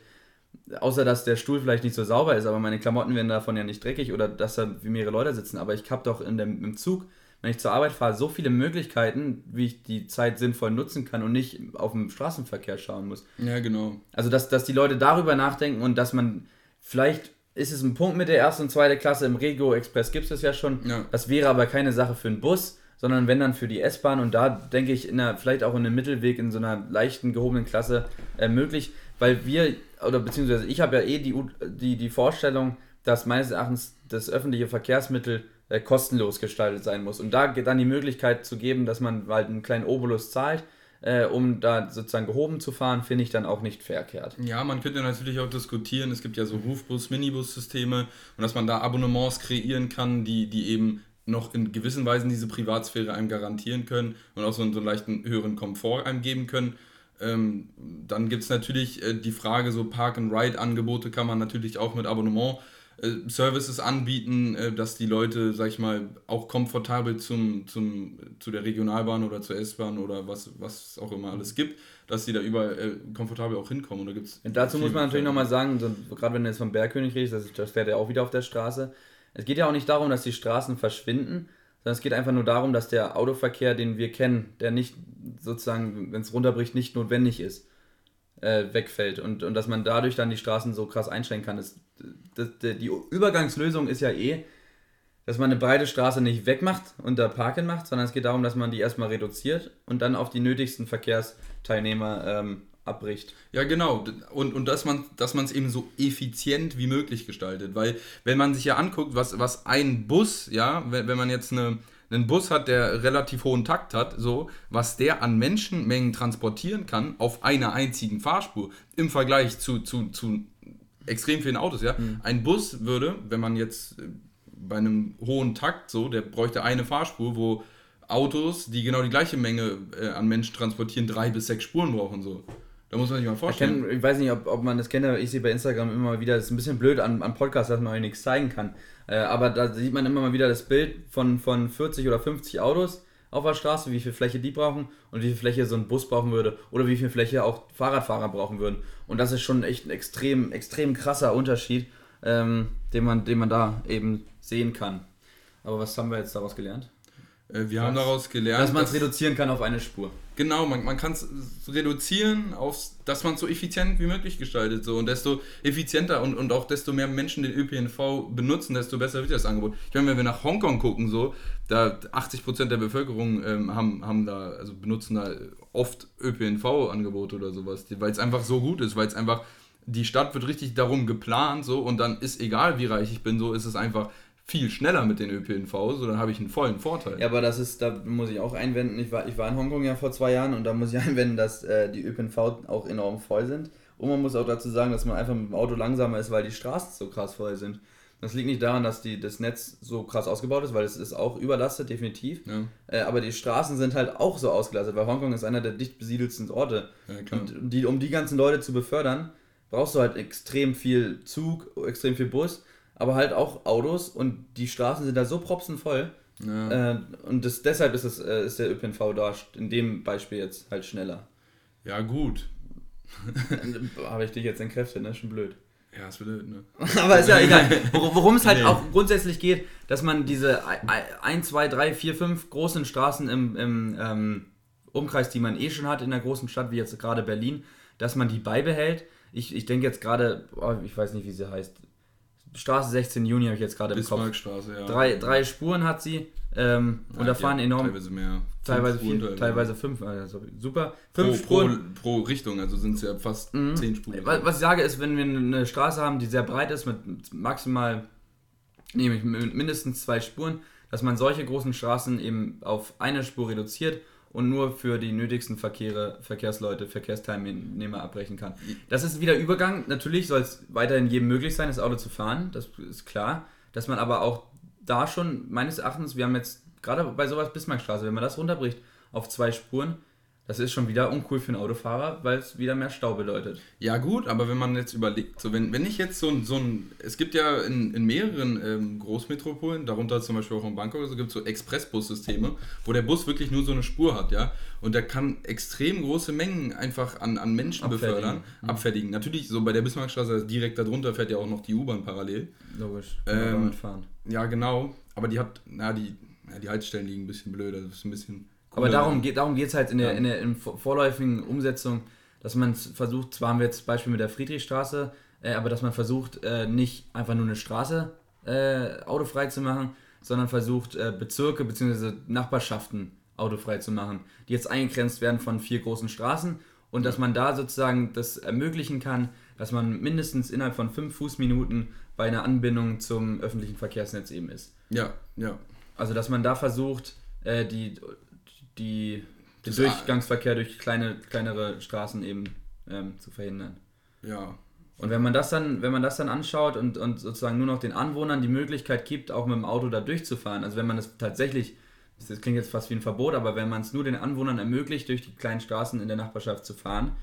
außer dass der Stuhl vielleicht nicht so sauber ist, aber meine Klamotten werden davon ja nicht dreckig oder dass da wie mehrere Leute sitzen, aber ich habe doch in dem, im Zug, wenn ich zur Arbeit fahre, so viele Möglichkeiten, wie ich die Zeit sinnvoll nutzen kann und nicht auf den Straßenverkehr schauen muss. Ja, genau. Also, dass, dass die Leute darüber nachdenken und dass man vielleicht ist es ein Punkt mit der ersten und zweiten Klasse im Regio Express gibt es ja schon. Ja. Das wäre aber keine Sache für einen Bus sondern wenn dann für die S-Bahn und da denke ich in einer, vielleicht auch in einem Mittelweg in so einer leichten gehobenen Klasse äh, möglich, weil wir, oder beziehungsweise ich habe ja eh die, die, die Vorstellung, dass meines Erachtens das öffentliche Verkehrsmittel äh, kostenlos gestaltet sein muss. Und da dann die Möglichkeit zu geben, dass man halt einen kleinen Obolus zahlt, äh, um da sozusagen gehoben zu fahren, finde ich dann auch nicht verkehrt. Ja, man könnte natürlich auch diskutieren, es gibt ja so Rufbus, Minibus-Systeme und dass man da Abonnements kreieren kann, die, die eben noch in gewissen Weisen diese Privatsphäre einem garantieren können und auch so einen, so einen leichten höheren Komfort einem geben können. Ähm, dann gibt es natürlich äh, die Frage, so Park-and-Ride-Angebote kann man natürlich auch mit Abonnement Services anbieten, äh, dass die Leute, sag ich mal, auch komfortabel zum, zum, zu der Regionalbahn oder zur S-Bahn oder was, was auch immer alles gibt, dass sie da überall äh, komfortabel auch hinkommen. Und da gibt's dazu muss man natürlich nochmal sagen, so, gerade wenn du jetzt vom Bergkönig redest, das, das fährt ja auch wieder auf der Straße, es geht ja auch nicht darum, dass die Straßen verschwinden, sondern es geht einfach nur darum, dass der Autoverkehr, den wir kennen, der nicht sozusagen, wenn es runterbricht, nicht notwendig ist, äh, wegfällt und, und dass man dadurch dann die Straßen so krass einschränken kann. Das, das, die Übergangslösung ist ja eh, dass man eine breite Straße nicht wegmacht und da Parken macht, sondern es geht darum, dass man die erstmal reduziert und dann auf die nötigsten Verkehrsteilnehmer ähm, abbricht. Ja, genau. Und, und dass man es eben so effizient wie möglich gestaltet. Weil, wenn man sich ja anguckt, was, was ein Bus, ja, wenn, wenn man jetzt eine, einen Bus hat, der relativ hohen Takt hat, so, was der an Menschenmengen transportieren kann auf einer einzigen Fahrspur im Vergleich zu, zu, zu extrem vielen Autos, ja. Mhm. Ein Bus würde, wenn man jetzt äh, bei einem hohen Takt so, der bräuchte eine Fahrspur, wo Autos, die genau die gleiche Menge äh, an Menschen transportieren, drei bis sechs Spuren brauchen so. Da muss man sich mal vorstellen. Ich, kenn, ich weiß nicht, ob, ob man das kennt, aber ich sehe bei Instagram immer wieder, das ist ein bisschen blöd an, an Podcasts, dass man nichts zeigen kann. Äh, aber da sieht man immer mal wieder das Bild von, von 40 oder 50 Autos auf der Straße, wie viel Fläche die brauchen und wie viel Fläche so ein Bus brauchen würde oder wie viel Fläche auch Fahrradfahrer brauchen würden. Und das ist schon echt ein extrem, extrem krasser Unterschied, ähm, den, man, den man da eben sehen kann. Aber was haben wir jetzt daraus gelernt? Äh, wir was? haben daraus gelernt, dass man es reduzieren kann auf eine Spur. Genau, man, man kann es reduzieren, auf, dass man es so effizient wie möglich gestaltet. So. Und desto effizienter und, und auch desto mehr Menschen den ÖPNV benutzen, desto besser wird das Angebot. Ich meine, wenn wir nach Hongkong gucken, so, da 80% der Bevölkerung ähm, haben, haben da, also benutzen da oft ÖPNV-Angebote oder sowas, weil es einfach so gut ist, weil es einfach, die Stadt wird richtig darum geplant, so, und dann ist egal, wie reich ich bin, so ist es einfach viel schneller mit den ÖPNV, so dann habe ich einen vollen Vorteil. Ja, aber das ist, da muss ich auch einwenden, ich war, ich war in Hongkong ja vor zwei Jahren und da muss ich einwenden, dass äh, die ÖPNV auch enorm voll sind. Und man muss auch dazu sagen, dass man einfach mit dem Auto langsamer ist, weil die Straßen so krass voll sind. Das liegt nicht daran, dass die, das Netz so krass ausgebaut ist, weil es ist auch überlastet, definitiv. Ja. Äh, aber die Straßen sind halt auch so ausgelastet, weil Hongkong ist einer der dicht besiedelsten Orte. Ja, und die, um die ganzen Leute zu befördern, brauchst du halt extrem viel Zug, extrem viel Bus aber halt auch Autos und die Straßen sind da so propsenvoll. Ja. Äh, und das, deshalb ist, es, äh, ist der ÖPNV da in dem Beispiel jetzt halt schneller. Ja, gut. Habe ich dich jetzt entkräftet, ne? Schon blöd. Ja, ist blöd, ne? Aber ist ja egal. Worum es halt nee. auch grundsätzlich geht, dass man diese 1, 2, 3, 4, 5 großen Straßen im, im ähm, Umkreis, die man eh schon hat in einer großen Stadt, wie jetzt gerade Berlin, dass man die beibehält. Ich, ich denke jetzt gerade, oh, ich weiß nicht, wie sie heißt, Straße 16 Juni habe ich jetzt gerade im Kopf. Ja. Drei, drei Spuren hat sie. Ähm, ja, und da fahren enorm. Teilweise mehr. Teilweise vier, teilweise, teilweise fünf. Also super. Fünf pro, Spuren. Pro, pro Richtung, also sind es ja fast mhm. zehn Spuren. Was, was ich sage ist, wenn wir eine Straße haben, die sehr breit ist, mit maximal, nämlich mindestens zwei Spuren, dass man solche großen Straßen eben auf eine Spur reduziert und nur für die nötigsten Verkehre, Verkehrsleute, Verkehrsteilnehmer abbrechen kann. Das ist wieder Übergang. Natürlich soll es weiterhin jedem möglich sein, das Auto zu fahren, das ist klar. Dass man aber auch da schon, meines Erachtens, wir haben jetzt gerade bei sowas Bismarckstraße, wenn man das runterbricht auf zwei Spuren, das ist schon wieder uncool für einen Autofahrer, weil es wieder mehr Stau bedeutet. Ja gut, aber wenn man jetzt überlegt, so wenn, wenn ich jetzt so ein, so ein es gibt ja in, in mehreren ähm, Großmetropolen, darunter zum Beispiel auch in Bangkok, so gibt es so Expressbussysteme, wo der Bus wirklich nur so eine Spur hat, ja, und der kann extrem große Mengen einfach an, an Menschen abfertigen. befördern, mhm. abfertigen. Natürlich, so bei der Bismarckstraße direkt darunter fährt ja auch noch die U-Bahn parallel. Logisch, ähm, fahren. Ja, genau, aber die hat, na, die, ja, die Haltestellen liegen ein bisschen blöd, das ist ein bisschen aber darum geht darum es halt in der, in der in vorläufigen Umsetzung, dass man versucht, zwar haben wir jetzt Beispiel mit der Friedrichstraße, äh, aber dass man versucht, äh, nicht einfach nur eine Straße äh, autofrei zu machen, sondern versucht, äh, Bezirke bzw. Nachbarschaften autofrei zu machen, die jetzt eingegrenzt werden von vier großen Straßen und dass man da sozusagen das ermöglichen kann, dass man mindestens innerhalb von fünf Fußminuten bei einer Anbindung zum öffentlichen Verkehrsnetz eben ist. Ja, ja. Also dass man da versucht, äh, die die, den Durchgangsverkehr durch kleine, kleinere Straßen eben ähm, zu verhindern. Ja. Und wenn man das dann, wenn man das dann anschaut und, und sozusagen nur noch den Anwohnern die Möglichkeit gibt, auch mit dem Auto da durchzufahren, also wenn man das tatsächlich, das klingt jetzt fast wie ein Verbot, aber wenn man es nur den Anwohnern ermöglicht, durch die kleinen Straßen in der Nachbarschaft zu fahren,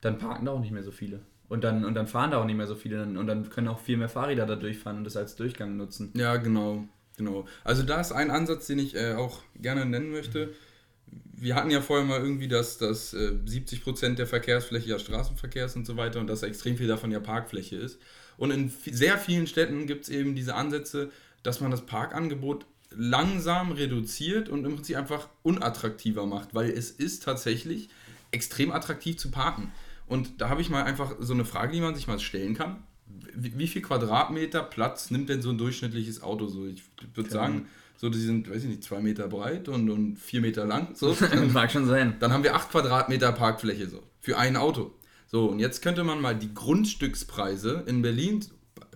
dann parken da auch nicht mehr so viele. Und dann, und dann fahren da auch nicht mehr so viele und dann können auch viel mehr Fahrräder da durchfahren und das als Durchgang nutzen. Ja, genau. Genau. Also da ist ein Ansatz, den ich äh, auch gerne nennen möchte. Wir hatten ja vorher mal irgendwie, dass, dass äh, 70% der Verkehrsfläche ja Straßenverkehr ist und so weiter und dass extrem viel davon ja Parkfläche ist. Und in sehr vielen Städten gibt es eben diese Ansätze, dass man das Parkangebot langsam reduziert und im Prinzip einfach unattraktiver macht, weil es ist tatsächlich extrem attraktiv zu parken. Und da habe ich mal einfach so eine Frage, die man sich mal stellen kann wie, viel Quadratmeter Platz nimmt denn so ein durchschnittliches Auto so? Ich würde sagen, so die sind, weiß ich nicht, zwei Meter breit und, und vier Meter lang. So. Mag schon sein. Dann haben wir acht Quadratmeter Parkfläche so für ein Auto. So, und jetzt könnte man mal die Grundstückspreise in Berlin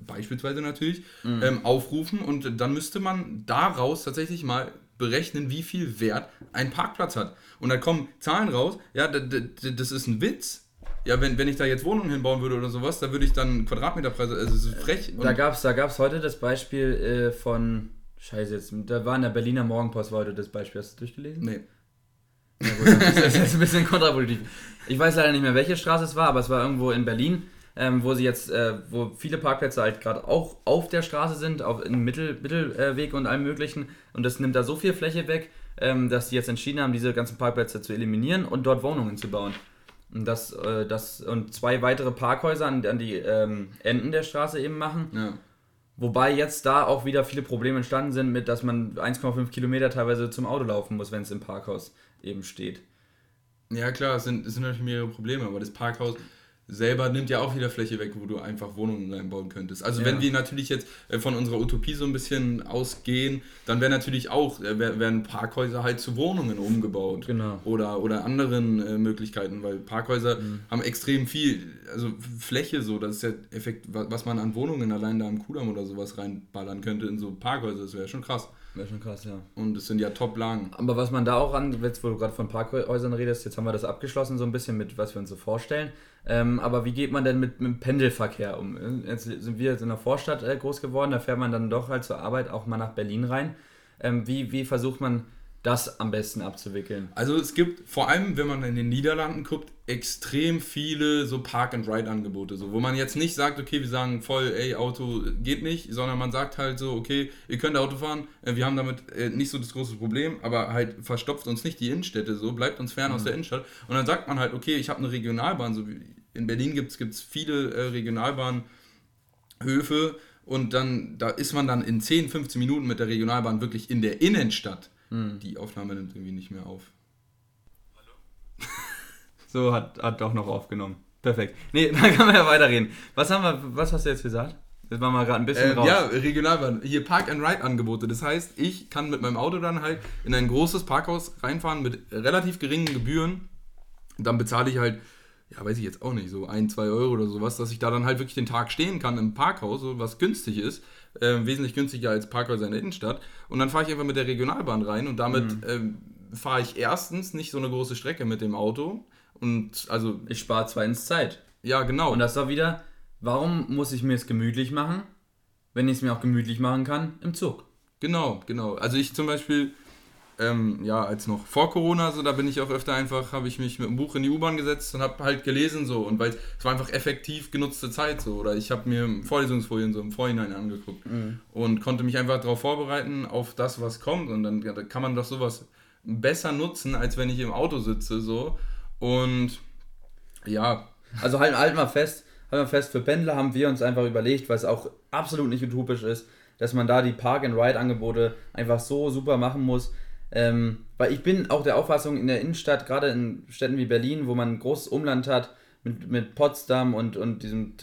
beispielsweise natürlich mhm. ähm, aufrufen und dann müsste man daraus tatsächlich mal berechnen, wie viel Wert ein Parkplatz hat. Und da kommen Zahlen raus, ja, das ist ein Witz, ja, wenn, wenn ich da jetzt Wohnungen hinbauen würde oder sowas, da würde ich dann Quadratmeterpreise, also es ist frech. da gab es da gab's heute das Beispiel äh, von, scheiße jetzt, da war in der Berliner Morgenpost war heute das Beispiel, hast du es durchgelesen? Nee. Na gut, das ist jetzt ein bisschen kontraproduktiv. Ich weiß leider nicht mehr, welche Straße es war, aber es war irgendwo in Berlin, ähm, wo sie jetzt, äh, wo viele Parkplätze halt gerade auch auf der Straße sind, auf im Mittel, Mittelweg und allem möglichen. Und das nimmt da so viel Fläche weg, ähm, dass sie jetzt entschieden haben, diese ganzen Parkplätze zu eliminieren und dort Wohnungen zu bauen. Und, das, äh, das, und zwei weitere Parkhäuser an, an die ähm, Enden der Straße eben machen. Ja. Wobei jetzt da auch wieder viele Probleme entstanden sind, mit dass man 1,5 Kilometer teilweise zum Auto laufen muss, wenn es im Parkhaus eben steht. Ja, klar, es sind, es sind natürlich mehrere Probleme, aber das Parkhaus selber nimmt ja auch wieder Fläche weg, wo du einfach Wohnungen reinbauen könntest. Also ja. wenn wir natürlich jetzt äh, von unserer Utopie so ein bisschen ausgehen, dann wäre natürlich auch, äh, werden Parkhäuser halt zu Wohnungen umgebaut. Genau. Oder, oder anderen äh, Möglichkeiten, weil Parkhäuser mhm. haben extrem viel, also Fläche so, das ist der Effekt, was man an Wohnungen allein da im Kudamm oder sowas reinballern könnte in so Parkhäuser, das wäre schon krass. Wäre schon krass, ja. Und es sind ja Top-Lagen. Aber was man da auch an, jetzt wo du gerade von Parkhäusern redest, jetzt haben wir das abgeschlossen so ein bisschen mit, was wir uns so vorstellen. Ähm, aber wie geht man denn mit, mit dem Pendelverkehr um? Jetzt sind wir jetzt in der Vorstadt äh, groß geworden, da fährt man dann doch halt zur Arbeit auch mal nach Berlin rein. Ähm, wie, wie versucht man das am besten abzuwickeln? Also es gibt, vor allem wenn man in den Niederlanden guckt, extrem viele so Park-and-Ride-Angebote, so, wo man jetzt nicht sagt, okay, wir sagen voll, ey, Auto geht nicht, sondern man sagt halt so, okay, ihr könnt Auto fahren, äh, wir haben damit äh, nicht so das große Problem, aber halt verstopft uns nicht die Innenstädte so, bleibt uns fern mhm. aus der Innenstadt und dann sagt man halt, okay, ich habe eine Regionalbahn, so wie in Berlin gibt es viele äh, Regionalbahnhöfe und dann, da ist man dann in 10, 15 Minuten mit der Regionalbahn wirklich in der Innenstadt. Mhm. Die Aufnahme nimmt irgendwie nicht mehr auf. Hallo? so, hat, hat doch noch aufgenommen. Perfekt. Nee, dann kann man ja weiterreden. Was haben wir, was hast du jetzt gesagt? Das war mal gerade ein bisschen äh, raus. Ja, Regionalbahn. Hier Park-and-Ride-Angebote. Das heißt, ich kann mit meinem Auto dann halt in ein großes Parkhaus reinfahren mit relativ geringen Gebühren. Dann bezahle ich halt, ja, weiß ich jetzt auch nicht, so ein, zwei Euro oder sowas, dass ich da dann halt wirklich den Tag stehen kann im Parkhaus, was günstig ist äh, wesentlich günstiger als Parkhäuser in der Innenstadt. Und dann fahre ich einfach mit der Regionalbahn rein und damit mhm. äh, fahre ich erstens nicht so eine große Strecke mit dem Auto. Und also. Ich spare zweitens Zeit. Ja, genau. Und das war wieder, warum muss ich mir es gemütlich machen, wenn ich es mir auch gemütlich machen kann im Zug? Genau, genau. Also ich zum Beispiel ähm, ja, als noch vor Corona, so da bin ich auch öfter einfach, habe ich mich mit einem Buch in die U-Bahn gesetzt und habe halt gelesen so und weil es war einfach effektiv genutzte Zeit so oder ich habe mir Vorlesungsfolien so im Vorhinein angeguckt mhm. und konnte mich einfach darauf vorbereiten auf das, was kommt und dann ja, da kann man doch sowas besser nutzen, als wenn ich im Auto sitze so und ja. Also halt, halt mal fest, halt mal fest, für Pendler haben wir uns einfach überlegt, weil es auch absolut nicht utopisch ist, dass man da die Park-and-Ride-Angebote einfach so super machen muss, ähm, weil ich bin auch der Auffassung, in der Innenstadt, gerade in Städten wie Berlin, wo man ein großes Umland hat, mit, mit Potsdam und, und diesem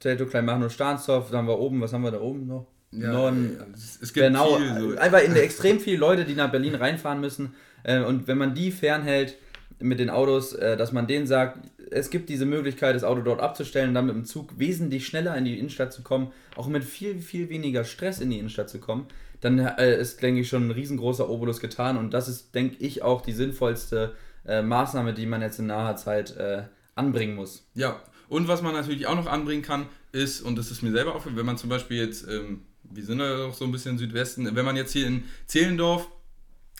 Teltow, Kleinmachnow, Stahnsdorf, da haben wir oben, was haben wir da oben noch? Ja, Norden, ja, es, gibt genau, so. einfach in extrem viele Leute, die nach Berlin reinfahren müssen. Äh, und wenn man die fernhält mit den Autos, äh, dass man denen sagt, es gibt diese Möglichkeit, das Auto dort abzustellen, dann mit dem Zug wesentlich schneller in die Innenstadt zu kommen, auch mit viel, viel weniger Stress in die Innenstadt zu kommen, dann äh, ist, denke ich, schon ein riesengroßer Obolus getan. Und das ist, denke ich, auch die sinnvollste äh, Maßnahme, die man jetzt in naher Zeit äh, anbringen muss. Ja, und was man natürlich auch noch anbringen kann, ist, und das ist mir selber aufgefallen, wenn man zum Beispiel jetzt, ähm, wir sind ja auch so ein bisschen Südwesten, wenn man jetzt hier in Zehlendorf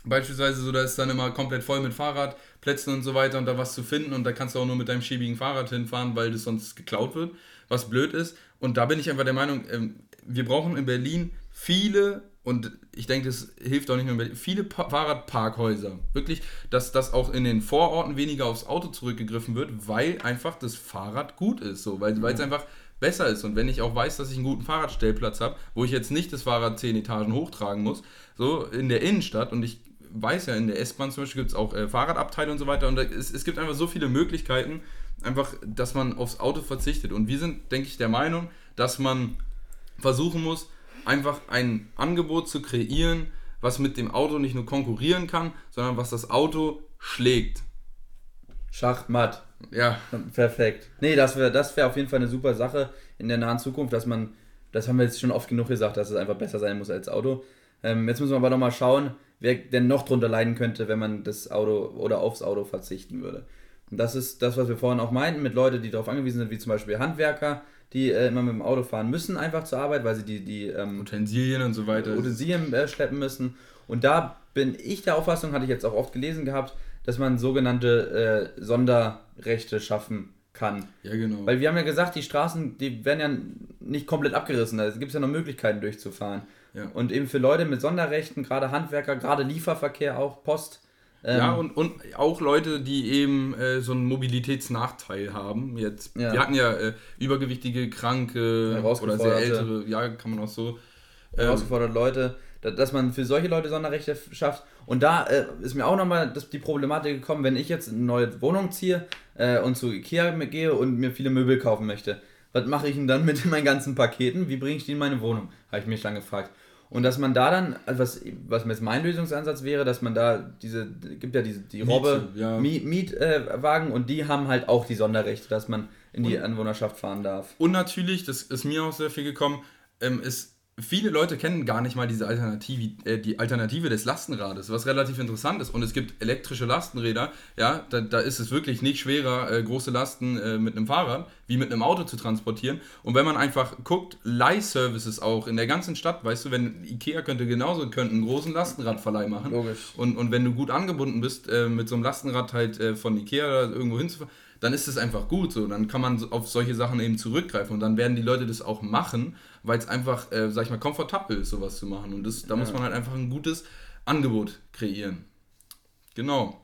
beispielsweise so, da ist dann immer komplett voll mit Fahrradplätzen und so weiter und da was zu finden und da kannst du auch nur mit deinem schäbigen Fahrrad hinfahren, weil das sonst geklaut wird, was blöd ist. Und da bin ich einfach der Meinung, ähm, wir brauchen in Berlin viele und ich denke, das hilft auch nicht nur viele pa Fahrradparkhäuser. Wirklich, dass das auch in den Vororten weniger aufs Auto zurückgegriffen wird, weil einfach das Fahrrad gut ist, so, weil es mhm. einfach besser ist. Und wenn ich auch weiß, dass ich einen guten Fahrradstellplatz habe, wo ich jetzt nicht das Fahrrad zehn Etagen hochtragen muss, so in der Innenstadt und ich weiß ja, in der S-Bahn zum Beispiel gibt es auch äh, Fahrradabteile und so weiter und es, es gibt einfach so viele Möglichkeiten, einfach, dass man aufs Auto verzichtet. Und wir sind, denke ich, der Meinung, dass man versuchen muss, einfach ein Angebot zu kreieren, was mit dem Auto nicht nur konkurrieren kann, sondern was das Auto schlägt. Schachmatt. Ja. Perfekt. Nee, das wäre das wär auf jeden Fall eine super Sache in der nahen Zukunft, dass man, das haben wir jetzt schon oft genug gesagt, dass es einfach besser sein muss als Auto. Ähm, jetzt müssen wir aber nochmal schauen, wer denn noch drunter leiden könnte, wenn man das Auto oder aufs Auto verzichten würde. Und das ist das, was wir vorhin auch meinten, mit Leuten, die darauf angewiesen sind, wie zum Beispiel Handwerker, die äh, immer mit dem Auto fahren müssen, einfach zur Arbeit, weil sie die, die ähm, Utensilien und so weiter Utensilien äh, schleppen müssen. Und da bin ich der Auffassung, hatte ich jetzt auch oft gelesen gehabt, dass man sogenannte äh, Sonderrechte schaffen kann. Ja, genau. Weil wir haben ja gesagt, die Straßen, die werden ja nicht komplett abgerissen. Da gibt es ja noch Möglichkeiten durchzufahren. Ja. Und eben für Leute mit Sonderrechten, gerade Handwerker, gerade Lieferverkehr auch, Post, ähm, ja, und, und auch Leute, die eben äh, so einen Mobilitätsnachteil haben. Jetzt, ja. Wir hatten ja äh, übergewichtige, kranke oder sehr ältere, ja, kann man auch so. Ähm, herausgeforderte Leute, dass man für solche Leute Sonderrechte schafft. Und da äh, ist mir auch nochmal die Problematik gekommen, wenn ich jetzt eine neue Wohnung ziehe äh, und zu Ikea gehe und mir viele Möbel kaufen möchte. Was mache ich denn dann mit meinen ganzen Paketen? Wie bringe ich die in meine Wohnung? Habe ich mich dann gefragt. Und dass man da dann, also was, was jetzt mein Lösungsansatz wäre, dass man da diese, gibt ja diese, die Robbe, ja. Mietwagen äh, und die haben halt auch die Sonderrechte, dass man in die und, Anwohnerschaft fahren darf. Und natürlich, das ist mir auch sehr viel gekommen, ähm, ist viele Leute kennen gar nicht mal diese Alternative, äh, die Alternative des Lastenrades, was relativ interessant ist. Und es gibt elektrische Lastenräder, ja, da, da ist es wirklich nicht schwerer, äh, große Lasten äh, mit einem Fahrrad wie mit einem Auto zu transportieren. Und wenn man einfach guckt, Leihservices auch in der ganzen Stadt, weißt du, wenn Ikea könnte genauso könnte einen großen Lastenradverleih machen. Logisch. Und, und wenn du gut angebunden bist, äh, mit so einem Lastenrad halt äh, von Ikea irgendwo hinzufahren, dann ist es einfach gut so. Dann kann man auf solche Sachen eben zurückgreifen und dann werden die Leute das auch machen, weil es einfach, äh, sag ich mal, komfortabel ist, sowas zu machen. Und das, da ja. muss man halt einfach ein gutes Angebot kreieren. Genau.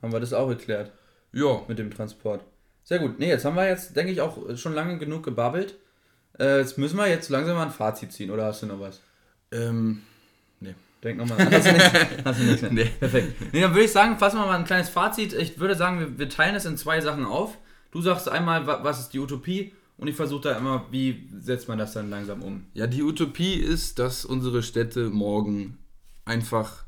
Haben wir das auch geklärt? Ja. Mit dem Transport. Sehr gut. Nee, jetzt haben wir jetzt, denke ich, auch schon lange genug gebabbelt. Äh, jetzt müssen wir jetzt langsam mal ein Fazit ziehen, oder hast du noch was? Ähm, nee. Denk nochmal an. Hast du nichts? Hast du nichts? Nee. Perfekt. Nee, dann würde ich sagen, fassen wir mal ein kleines Fazit. Ich würde sagen, wir, wir teilen es in zwei Sachen auf. Du sagst einmal, was ist die Utopie und ich versuche da immer, wie setzt man das dann langsam um? Ja, die Utopie ist, dass unsere Städte morgen einfach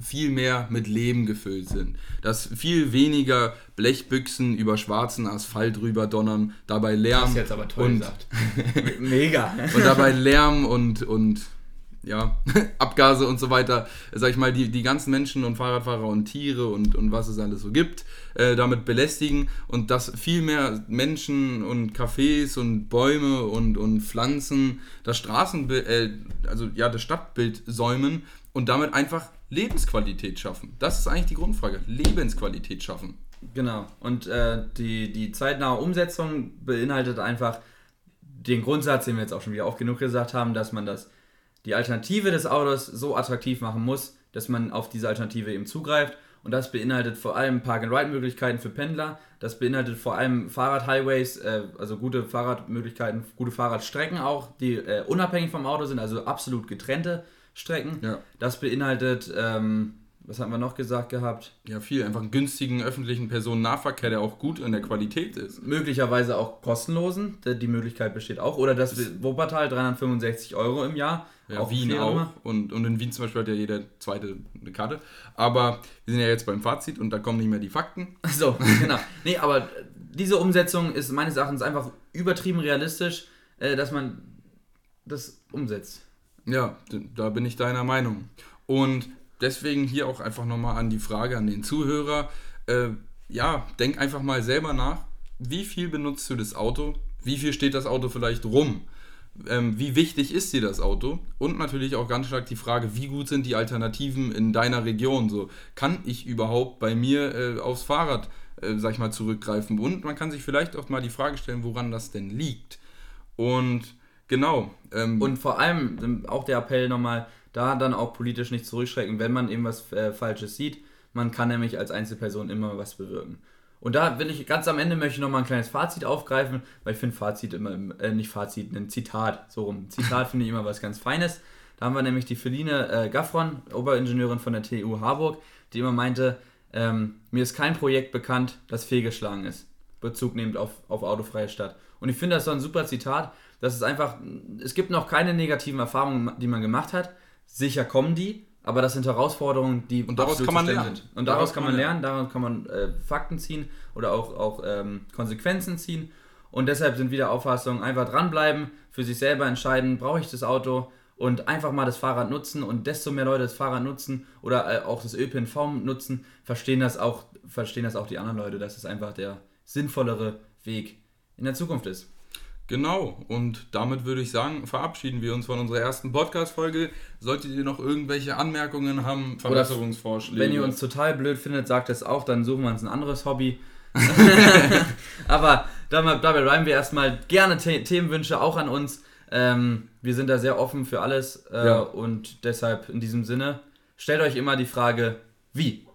viel mehr mit Leben gefüllt sind. Dass viel weniger Blechbüchsen über schwarzen Asphalt rüber donnern, dabei Lärm. Das ist jetzt aber toll und. Mega. und dabei Lärm und, und ja, Abgase und so weiter, sag ich mal, die, die ganzen Menschen und Fahrradfahrer und Tiere und, und was es alles so gibt, äh, damit belästigen und dass viel mehr Menschen und Cafés und Bäume und, und Pflanzen das Straßenbild, äh, also ja, das Stadtbild säumen und damit einfach Lebensqualität schaffen. Das ist eigentlich die Grundfrage. Lebensqualität schaffen. Genau. Und äh, die, die zeitnahe Umsetzung beinhaltet einfach den Grundsatz, den wir jetzt auch schon wieder oft genug gesagt haben, dass man das die Alternative des Autos so attraktiv machen muss, dass man auf diese Alternative eben zugreift. Und das beinhaltet vor allem Park-and-Ride-Möglichkeiten für Pendler. Das beinhaltet vor allem Fahrradhighways, äh, also gute Fahrradmöglichkeiten, gute Fahrradstrecken auch, die äh, unabhängig vom Auto sind, also absolut getrennte Strecken. Ja. Das beinhaltet ähm, was haben wir noch gesagt gehabt? Ja, viel. Einfach einen günstigen öffentlichen Personennahverkehr, der auch gut in der Qualität ist. Möglicherweise auch kostenlosen. Die Möglichkeit besteht auch. Oder das, das Wuppertal 365 Euro im Jahr. Ja, auch Wien auch. Und, und in Wien zum Beispiel hat ja jeder zweite eine Karte. Aber wir sind ja jetzt beim Fazit und da kommen nicht mehr die Fakten. So, genau. nee, aber diese Umsetzung ist meines Erachtens einfach übertrieben realistisch, äh, dass man das umsetzt. Ja, da bin ich deiner Meinung. Und deswegen hier auch einfach nochmal an die Frage an den Zuhörer. Äh, ja, denk einfach mal selber nach. Wie viel benutzt du das Auto? Wie viel steht das Auto vielleicht rum? Ähm, wie wichtig ist dir das Auto? Und natürlich auch ganz stark die Frage, wie gut sind die Alternativen in deiner Region? So, kann ich überhaupt bei mir äh, aufs Fahrrad, äh, sag ich mal, zurückgreifen? Und man kann sich vielleicht auch mal die Frage stellen, woran das denn liegt. Und genau. Ähm, und vor allem ähm, auch der Appell nochmal, da dann auch politisch nicht zurückschrecken, wenn man eben was äh, Falsches sieht. Man kann nämlich als Einzelperson immer was bewirken. Und da will ich ganz am Ende möchte ich nochmal ein kleines Fazit aufgreifen, weil ich finde Fazit immer, äh, nicht Fazit, ein Zitat, so rum. Zitat finde ich immer was ganz Feines. Da haben wir nämlich die Feline äh, Gaffron, Oberingenieurin von der TU Harburg, die immer meinte, ähm, mir ist kein Projekt bekannt, das fehlgeschlagen ist. Bezug nehmend auf, auf autofreie Stadt. Und ich finde das so ein super Zitat. Das ist einfach, es gibt noch keine negativen Erfahrungen, die man gemacht hat. Sicher kommen die, aber das sind Herausforderungen, die und daraus kann man lernen. Sind. Und daraus, daraus kann man lernen, daraus kann man äh, Fakten ziehen oder auch, auch ähm, Konsequenzen ziehen. Und deshalb sind wir der Auffassung, einfach dranbleiben, für sich selber entscheiden, brauche ich das Auto und einfach mal das Fahrrad nutzen und desto mehr Leute das Fahrrad nutzen oder äh, auch das ÖPNV nutzen, verstehen das auch, verstehen das auch die anderen Leute, dass es einfach der sinnvollere Weg in der Zukunft ist. Genau, und damit würde ich sagen, verabschieden wir uns von unserer ersten Podcast-Folge. Solltet ihr noch irgendwelche Anmerkungen haben, Verbesserungsvorschläge. Wenn ihr uns total blöd findet, sagt es auch, dann suchen wir uns ein anderes Hobby. Aber dabei, bleiben wir erstmal gerne The Themenwünsche auch an uns. Ähm, wir sind da sehr offen für alles äh, ja. und deshalb in diesem Sinne, stellt euch immer die Frage, wie?